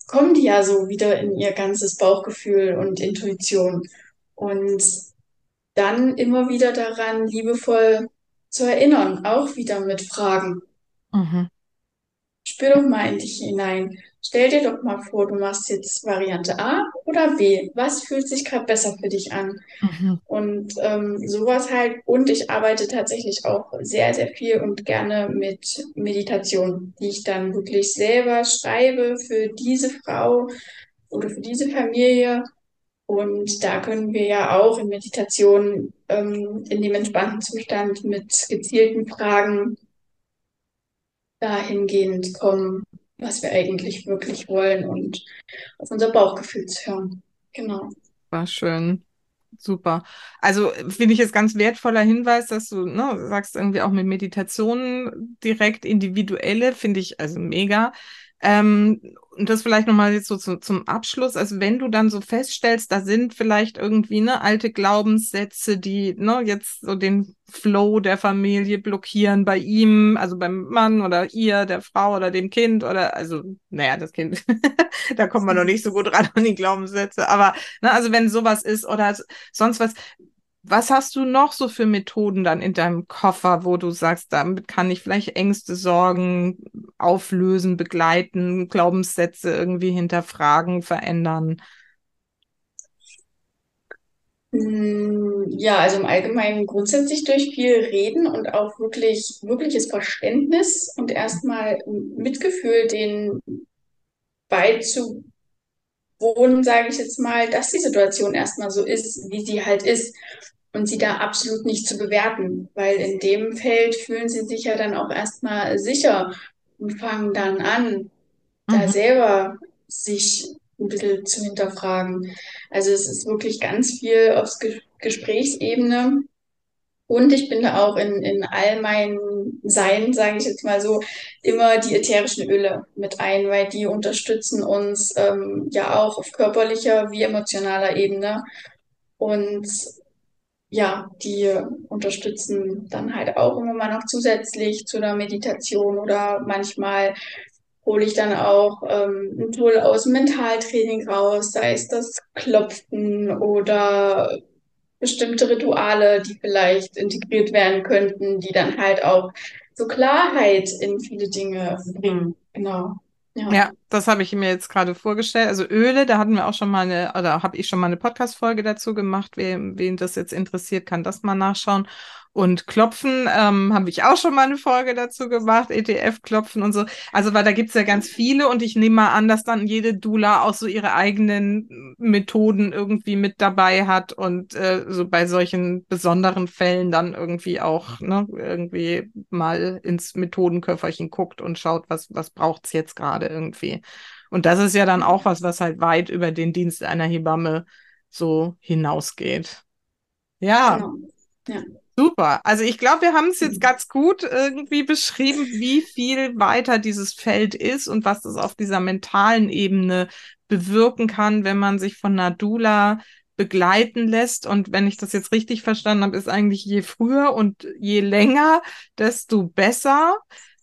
kommen die ja so wieder in ihr ganzes Bauchgefühl und Intuition. Und dann immer wieder daran liebevoll zu erinnern, auch wieder mit Fragen. Mhm. Spür doch mal in dich hinein. Stell dir doch mal vor, du machst jetzt Variante A oder B. Was fühlt sich gerade besser für dich an? Mhm. Und ähm, sowas halt. Und ich arbeite tatsächlich auch sehr, sehr viel und gerne mit Meditation, die ich dann wirklich selber schreibe für diese Frau oder für diese Familie. Und da können wir ja auch in Meditation ähm, in dem entspannten Zustand mit gezielten Fragen dahingehend kommen, was wir eigentlich wirklich wollen und auf unser Bauchgefühl zu hören. Genau. War schön. Super. Also finde ich es ganz wertvoller Hinweis, dass du ne, sagst irgendwie auch mit Meditationen direkt individuelle, finde ich also mega. Ähm, und das vielleicht nochmal jetzt so zu, zum Abschluss. Also wenn du dann so feststellst, da sind vielleicht irgendwie ne, alte Glaubenssätze, die ne, jetzt so den Flow der Familie blockieren bei ihm, also beim Mann oder ihr, der Frau oder dem Kind oder also, naja, das Kind, [laughs] da kommt man noch nicht so gut ran an die Glaubenssätze. Aber ne, also wenn sowas ist oder sonst was, was hast du noch so für Methoden dann in deinem Koffer, wo du sagst, damit kann ich vielleicht Ängste, Sorgen auflösen, begleiten, Glaubenssätze irgendwie hinterfragen, verändern? Hm, ja, also im Allgemeinen grundsätzlich durch viel Reden und auch wirklich, wirkliches Verständnis und erstmal Mitgefühl den beizuwohnen, sage ich jetzt mal, dass die Situation erstmal so ist, wie sie halt ist und sie da absolut nicht zu bewerten, weil in dem Feld fühlen sie sich ja dann auch erstmal sicher und fangen dann an, da mhm. selber sich ein bisschen zu hinterfragen. Also es ist wirklich ganz viel aufs Ge Gesprächsebene. Und ich bin da auch in, in all meinen Sein, sage ich jetzt mal so, immer die ätherischen Öle mit ein, weil die unterstützen uns ähm, ja auch auf körperlicher wie emotionaler Ebene. Und ja, die unterstützen dann halt auch immer mal noch zusätzlich zu einer Meditation oder manchmal hole ich dann auch ähm, ein Tool aus Mentaltraining raus, sei es das Klopfen oder bestimmte Rituale, die vielleicht integriert werden könnten, die dann halt auch so Klarheit in viele Dinge bringen. Genau. Ja. ja, das habe ich mir jetzt gerade vorgestellt. Also Öle, da hatten wir auch schon mal eine, oder habe ich schon mal eine Podcast-Folge dazu gemacht. Wen, wen das jetzt interessiert, kann das mal nachschauen. Und Klopfen ähm, habe ich auch schon mal eine Folge dazu gemacht, ETF-Klopfen und so. Also, weil da gibt's ja ganz viele und ich nehme mal an, dass dann jede Dula auch so ihre eigenen Methoden irgendwie mit dabei hat und äh, so bei solchen besonderen Fällen dann irgendwie auch ne, irgendwie mal ins Methodenköfferchen guckt und schaut, was, was braucht's jetzt gerade irgendwie. Und das ist ja dann auch was, was halt weit über den Dienst einer Hebamme so hinausgeht. Ja. Genau. Ja. Super. Also ich glaube, wir haben es jetzt ganz gut irgendwie beschrieben, wie viel weiter dieses Feld ist und was das auf dieser mentalen Ebene bewirken kann, wenn man sich von Nadula begleiten lässt. Und wenn ich das jetzt richtig verstanden habe, ist eigentlich je früher und je länger, desto besser.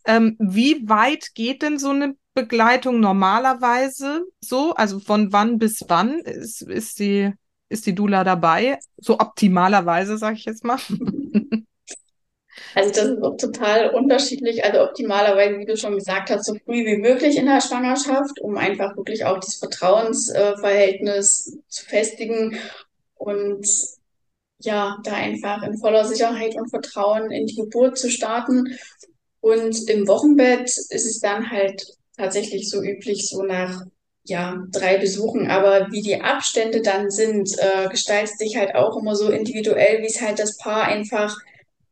Ähm, wie weit geht denn so eine Begleitung normalerweise so? Also von wann bis wann ist, ist die ist die Dula dabei? So optimalerweise, sage ich jetzt mal. Also das ist auch total unterschiedlich. Also optimalerweise, wie du schon gesagt hast, so früh wie möglich in der Schwangerschaft, um einfach wirklich auch das Vertrauensverhältnis zu festigen und ja, da einfach in voller Sicherheit und Vertrauen in die Geburt zu starten. Und im Wochenbett ist es dann halt tatsächlich so üblich, so nach ja, drei Besuchen, aber wie die Abstände dann sind, äh, gestaltet sich halt auch immer so individuell, wie es halt das Paar einfach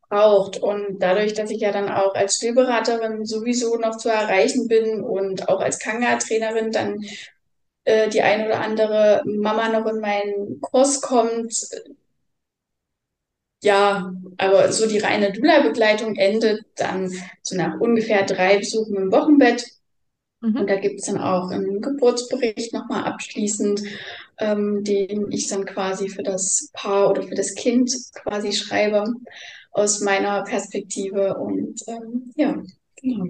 braucht. Und dadurch, dass ich ja dann auch als Stillberaterin sowieso noch zu erreichen bin und auch als Kanga-Trainerin dann äh, die ein oder andere Mama noch in meinen Kurs kommt, ja, aber so die reine Dula-Begleitung endet dann so nach ungefähr drei Besuchen im Wochenbett. Mhm. Und da gibt es dann auch einen Geburtsbericht nochmal abschließend, ähm, den ich dann quasi für das Paar oder für das Kind quasi schreibe aus meiner Perspektive. Und ähm, ja, genau.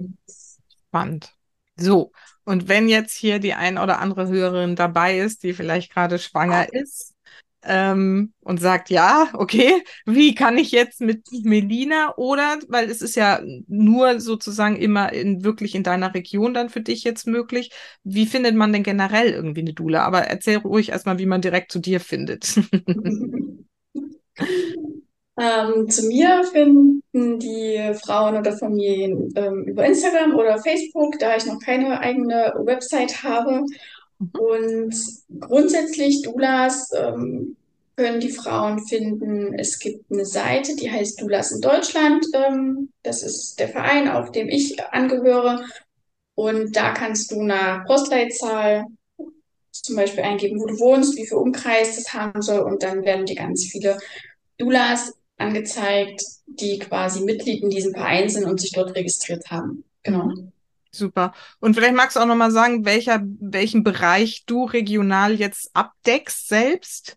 Spannend. So, und wenn jetzt hier die ein oder andere Hörerin dabei ist, die vielleicht gerade schwanger ist, ähm, und sagt, ja, okay, wie kann ich jetzt mit Melina oder, weil es ist ja nur sozusagen immer in, wirklich in deiner Region dann für dich jetzt möglich, wie findet man denn generell irgendwie eine Dula? Aber erzähl ruhig erstmal, wie man direkt zu dir findet. [laughs] ähm, zu mir finden die Frauen oder Familien ähm, über Instagram oder Facebook, da ich noch keine eigene Website habe. Und grundsätzlich Doulas ähm, können die Frauen finden. Es gibt eine Seite, die heißt Doulas in Deutschland. Ähm, das ist der Verein, auf dem ich angehöre. Und da kannst du nach Postleitzahl zum Beispiel eingeben, wo du wohnst, wie viel Umkreis das haben soll. Und dann werden dir ganz viele Doulas angezeigt, die quasi Mitglied in diesem Verein sind und sich dort registriert haben. Genau. Super. Und vielleicht magst du auch nochmal sagen, welcher, welchen Bereich du regional jetzt abdeckst selbst?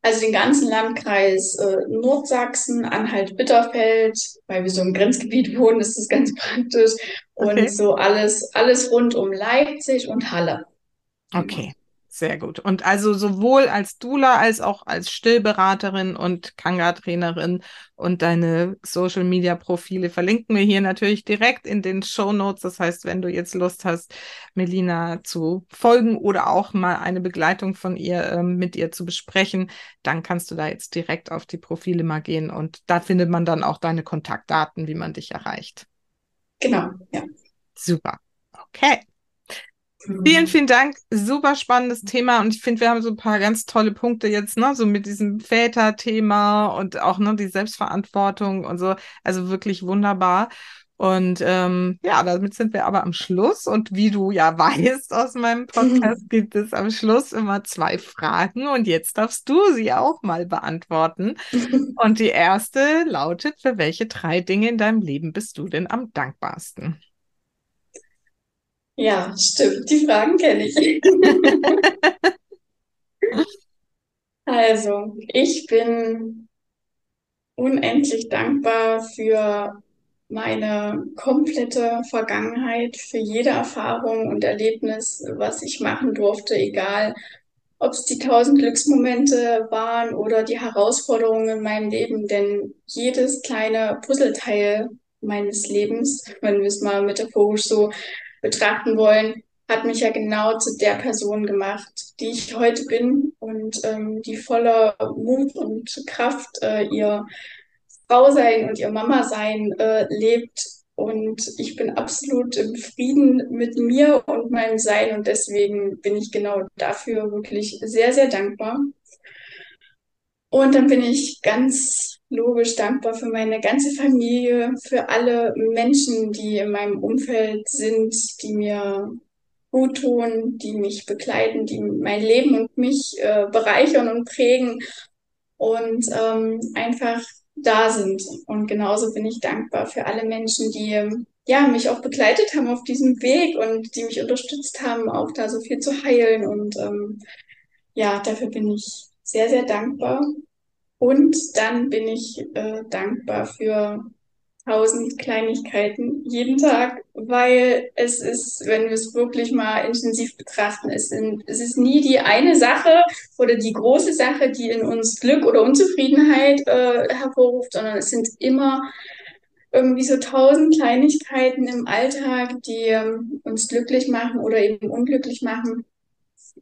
Also den ganzen Landkreis äh, Nordsachsen, Anhalt-Bitterfeld, weil wir so im Grenzgebiet [laughs] wohnen, ist das ganz praktisch. Und okay. so alles, alles rund um Leipzig und Halle. Okay. Sehr gut. Und also sowohl als Dula als auch als Stillberaterin und Kanga-Trainerin und deine Social-Media-Profile verlinken wir hier natürlich direkt in den Show Notes. Das heißt, wenn du jetzt Lust hast, Melina zu folgen oder auch mal eine Begleitung von ihr äh, mit ihr zu besprechen, dann kannst du da jetzt direkt auf die Profile mal gehen und da findet man dann auch deine Kontaktdaten, wie man dich erreicht. Genau, ja. Super. Okay. Vielen, vielen Dank. Super spannendes Thema. Und ich finde, wir haben so ein paar ganz tolle Punkte jetzt, ne, so mit diesem Väter-Thema und auch ne, die Selbstverantwortung und so. Also wirklich wunderbar. Und ähm, ja, damit sind wir aber am Schluss. Und wie du ja [laughs] weißt aus meinem Podcast, [laughs] gibt es am Schluss immer zwei Fragen. Und jetzt darfst du sie auch mal beantworten. [laughs] Und die erste lautet, für welche drei Dinge in deinem Leben bist du denn am dankbarsten? Ja, stimmt. Die Fragen kenne ich. [laughs] Also, ich bin unendlich dankbar für meine komplette Vergangenheit, für jede Erfahrung und Erlebnis, was ich machen durfte, egal ob es die tausend Glücksmomente waren oder die Herausforderungen in meinem Leben, denn jedes kleine Puzzleteil meines Lebens, wenn wir es mal metaphorisch so betrachten wollen, hat mich ja genau zu der Person gemacht, die ich heute bin und ähm, die voller Mut und Kraft äh, ihr Frau sein und ihr Mama sein äh, lebt. Und ich bin absolut im Frieden mit mir und meinem Sein und deswegen bin ich genau dafür wirklich sehr, sehr dankbar. Und dann bin ich ganz logisch dankbar für meine ganze Familie, für alle Menschen, die in meinem Umfeld sind, die mir gut tun, die mich begleiten, die mein Leben und mich äh, bereichern und prägen und ähm, einfach da sind. Und genauso bin ich dankbar für alle Menschen, die ja, mich auch begleitet haben auf diesem Weg und die mich unterstützt haben, auch da so viel zu heilen. Und ähm, ja, dafür bin ich sehr, sehr dankbar. Und dann bin ich äh, dankbar für tausend Kleinigkeiten jeden Tag, weil es ist, wenn wir es wirklich mal intensiv betrachten, es, sind, es ist nie die eine Sache oder die große Sache, die in uns Glück oder Unzufriedenheit äh, hervorruft, sondern es sind immer irgendwie so tausend Kleinigkeiten im Alltag, die ähm, uns glücklich machen oder eben unglücklich machen.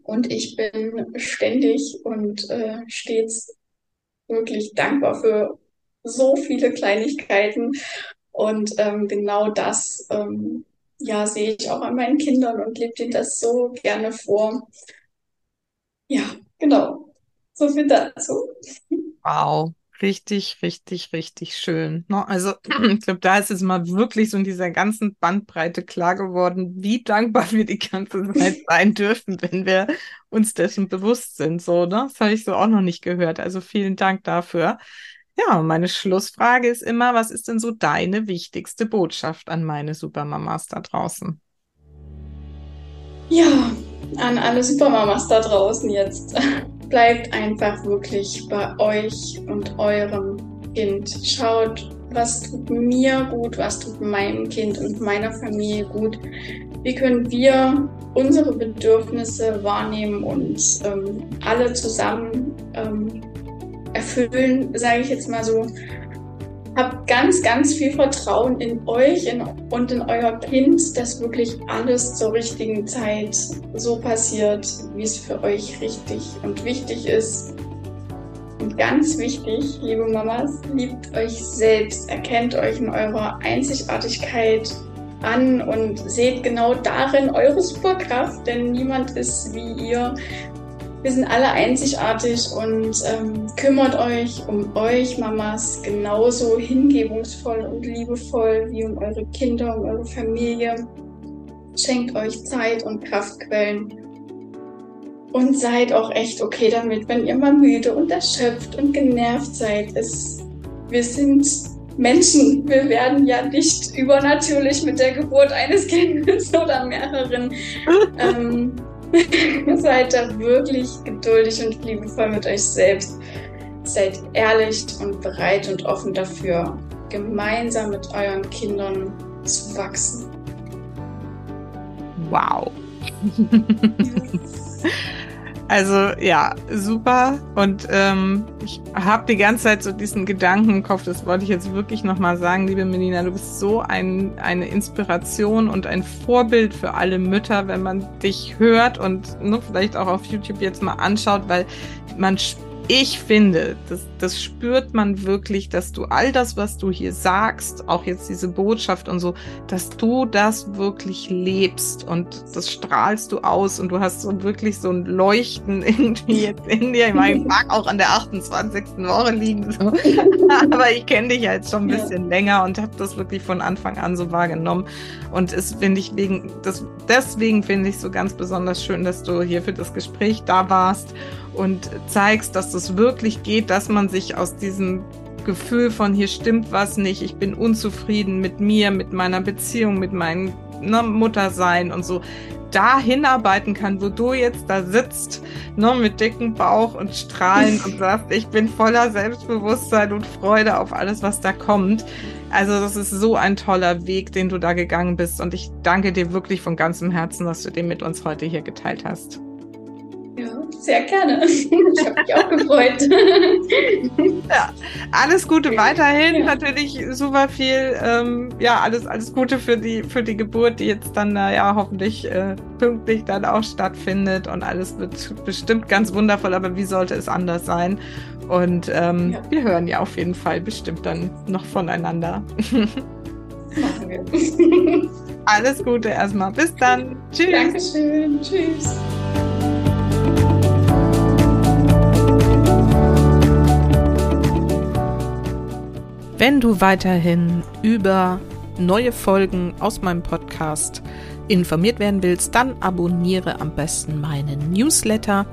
Und ich bin ständig und äh, stets wirklich dankbar für so viele Kleinigkeiten. Und ähm, genau das ähm, ja, sehe ich auch an meinen Kindern und lebe ihnen das so gerne vor. Ja, genau. So viel dazu. Wow. Richtig, richtig, richtig schön. Ne? Also [clears throat] ich glaube, da ist es mal wirklich so in dieser ganzen Bandbreite klar geworden, wie dankbar wir die ganze [laughs] Zeit sein dürfen, wenn wir uns dessen bewusst sind. So, ne? Das habe ich so auch noch nicht gehört. Also vielen Dank dafür. Ja, meine Schlussfrage ist immer, was ist denn so deine wichtigste Botschaft an meine Supermamas da draußen? Ja, an alle Supermamas da draußen jetzt. [laughs] Bleibt einfach wirklich bei euch und eurem Kind. Schaut, was tut mir gut, was tut meinem Kind und meiner Familie gut. Wie können wir unsere Bedürfnisse wahrnehmen und ähm, alle zusammen ähm, erfüllen, sage ich jetzt mal so. Habt ganz, ganz viel Vertrauen in euch in, und in euer Kind, dass wirklich alles zur richtigen Zeit so passiert, wie es für euch richtig und wichtig ist. Und ganz wichtig, liebe Mamas, liebt euch selbst, erkennt euch in eurer Einzigartigkeit an und seht genau darin eure Superkraft, denn niemand ist wie ihr. Wir sind alle einzigartig und ähm, kümmert euch um euch, Mamas, genauso hingebungsvoll und liebevoll wie um eure Kinder, um eure Familie. Schenkt euch Zeit und Kraftquellen und seid auch echt okay damit, wenn ihr mal müde und erschöpft und genervt seid. Es, wir sind Menschen. Wir werden ja nicht übernatürlich mit der Geburt eines [laughs] Kindes oder mehreren. ähm, [laughs] seid da wirklich geduldig und liebevoll mit euch selbst. Seid ehrlich und bereit und offen dafür, gemeinsam mit euren Kindern zu wachsen. Wow. [laughs] Also ja, super. Und ähm, ich habe die ganze Zeit so diesen Gedanken im Kopf, das wollte ich jetzt wirklich nochmal sagen, liebe Melina, du bist so ein, eine Inspiration und ein Vorbild für alle Mütter, wenn man dich hört und nur vielleicht auch auf YouTube jetzt mal anschaut, weil man spürt, ich finde, das, das spürt man wirklich, dass du all das, was du hier sagst, auch jetzt diese Botschaft und so, dass du das wirklich lebst und das strahlst du aus und du hast so wirklich so ein Leuchten [laughs] irgendwie jetzt in dir. Ich meine, ich mag auch an der 28. Woche liegen, so. [laughs] aber ich kenne dich ja jetzt schon ein bisschen ja. länger und habe das wirklich von Anfang an so wahrgenommen. Und es finde ich wegen, das, deswegen finde ich so ganz besonders schön, dass du hier für das Gespräch da warst und zeigst, dass es wirklich geht, dass man sich aus diesem Gefühl von hier stimmt was nicht, ich bin unzufrieden mit mir, mit meiner Beziehung, mit meinem ne, Muttersein und so, da hinarbeiten kann, wo du jetzt da sitzt, ne, mit dicken Bauch und Strahlen und [laughs] sagst, ich bin voller Selbstbewusstsein und Freude auf alles, was da kommt. Also das ist so ein toller Weg, den du da gegangen bist und ich danke dir wirklich von ganzem Herzen, dass du den mit uns heute hier geteilt hast. Ja, sehr gerne. [laughs] Ich habe mich auch gefreut. [laughs] Ja, alles Gute weiterhin. Ja. Natürlich super viel, ähm, ja, alles, alles Gute für die, für die Geburt, die jetzt dann, äh, ja, hoffentlich äh, pünktlich dann auch stattfindet und alles wird bestimmt ganz wundervoll, aber wie sollte es anders sein? Und ähm, ja. wir hören ja auf jeden Fall bestimmt dann noch voneinander. Machen wir. [laughs] Alles Gute erstmal. Bis dann. Tschüss. Dankeschön. Tschüss. Wenn du weiterhin über neue Folgen aus meinem Podcast informiert werden willst, dann abonniere am besten meinen Newsletter.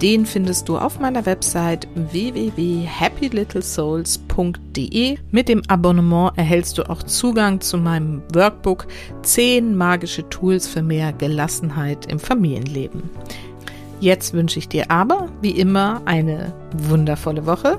Den findest du auf meiner Website www.happylittlesouls.de. Mit dem Abonnement erhältst du auch Zugang zu meinem Workbook 10 magische Tools für mehr Gelassenheit im Familienleben. Jetzt wünsche ich dir aber, wie immer, eine wundervolle Woche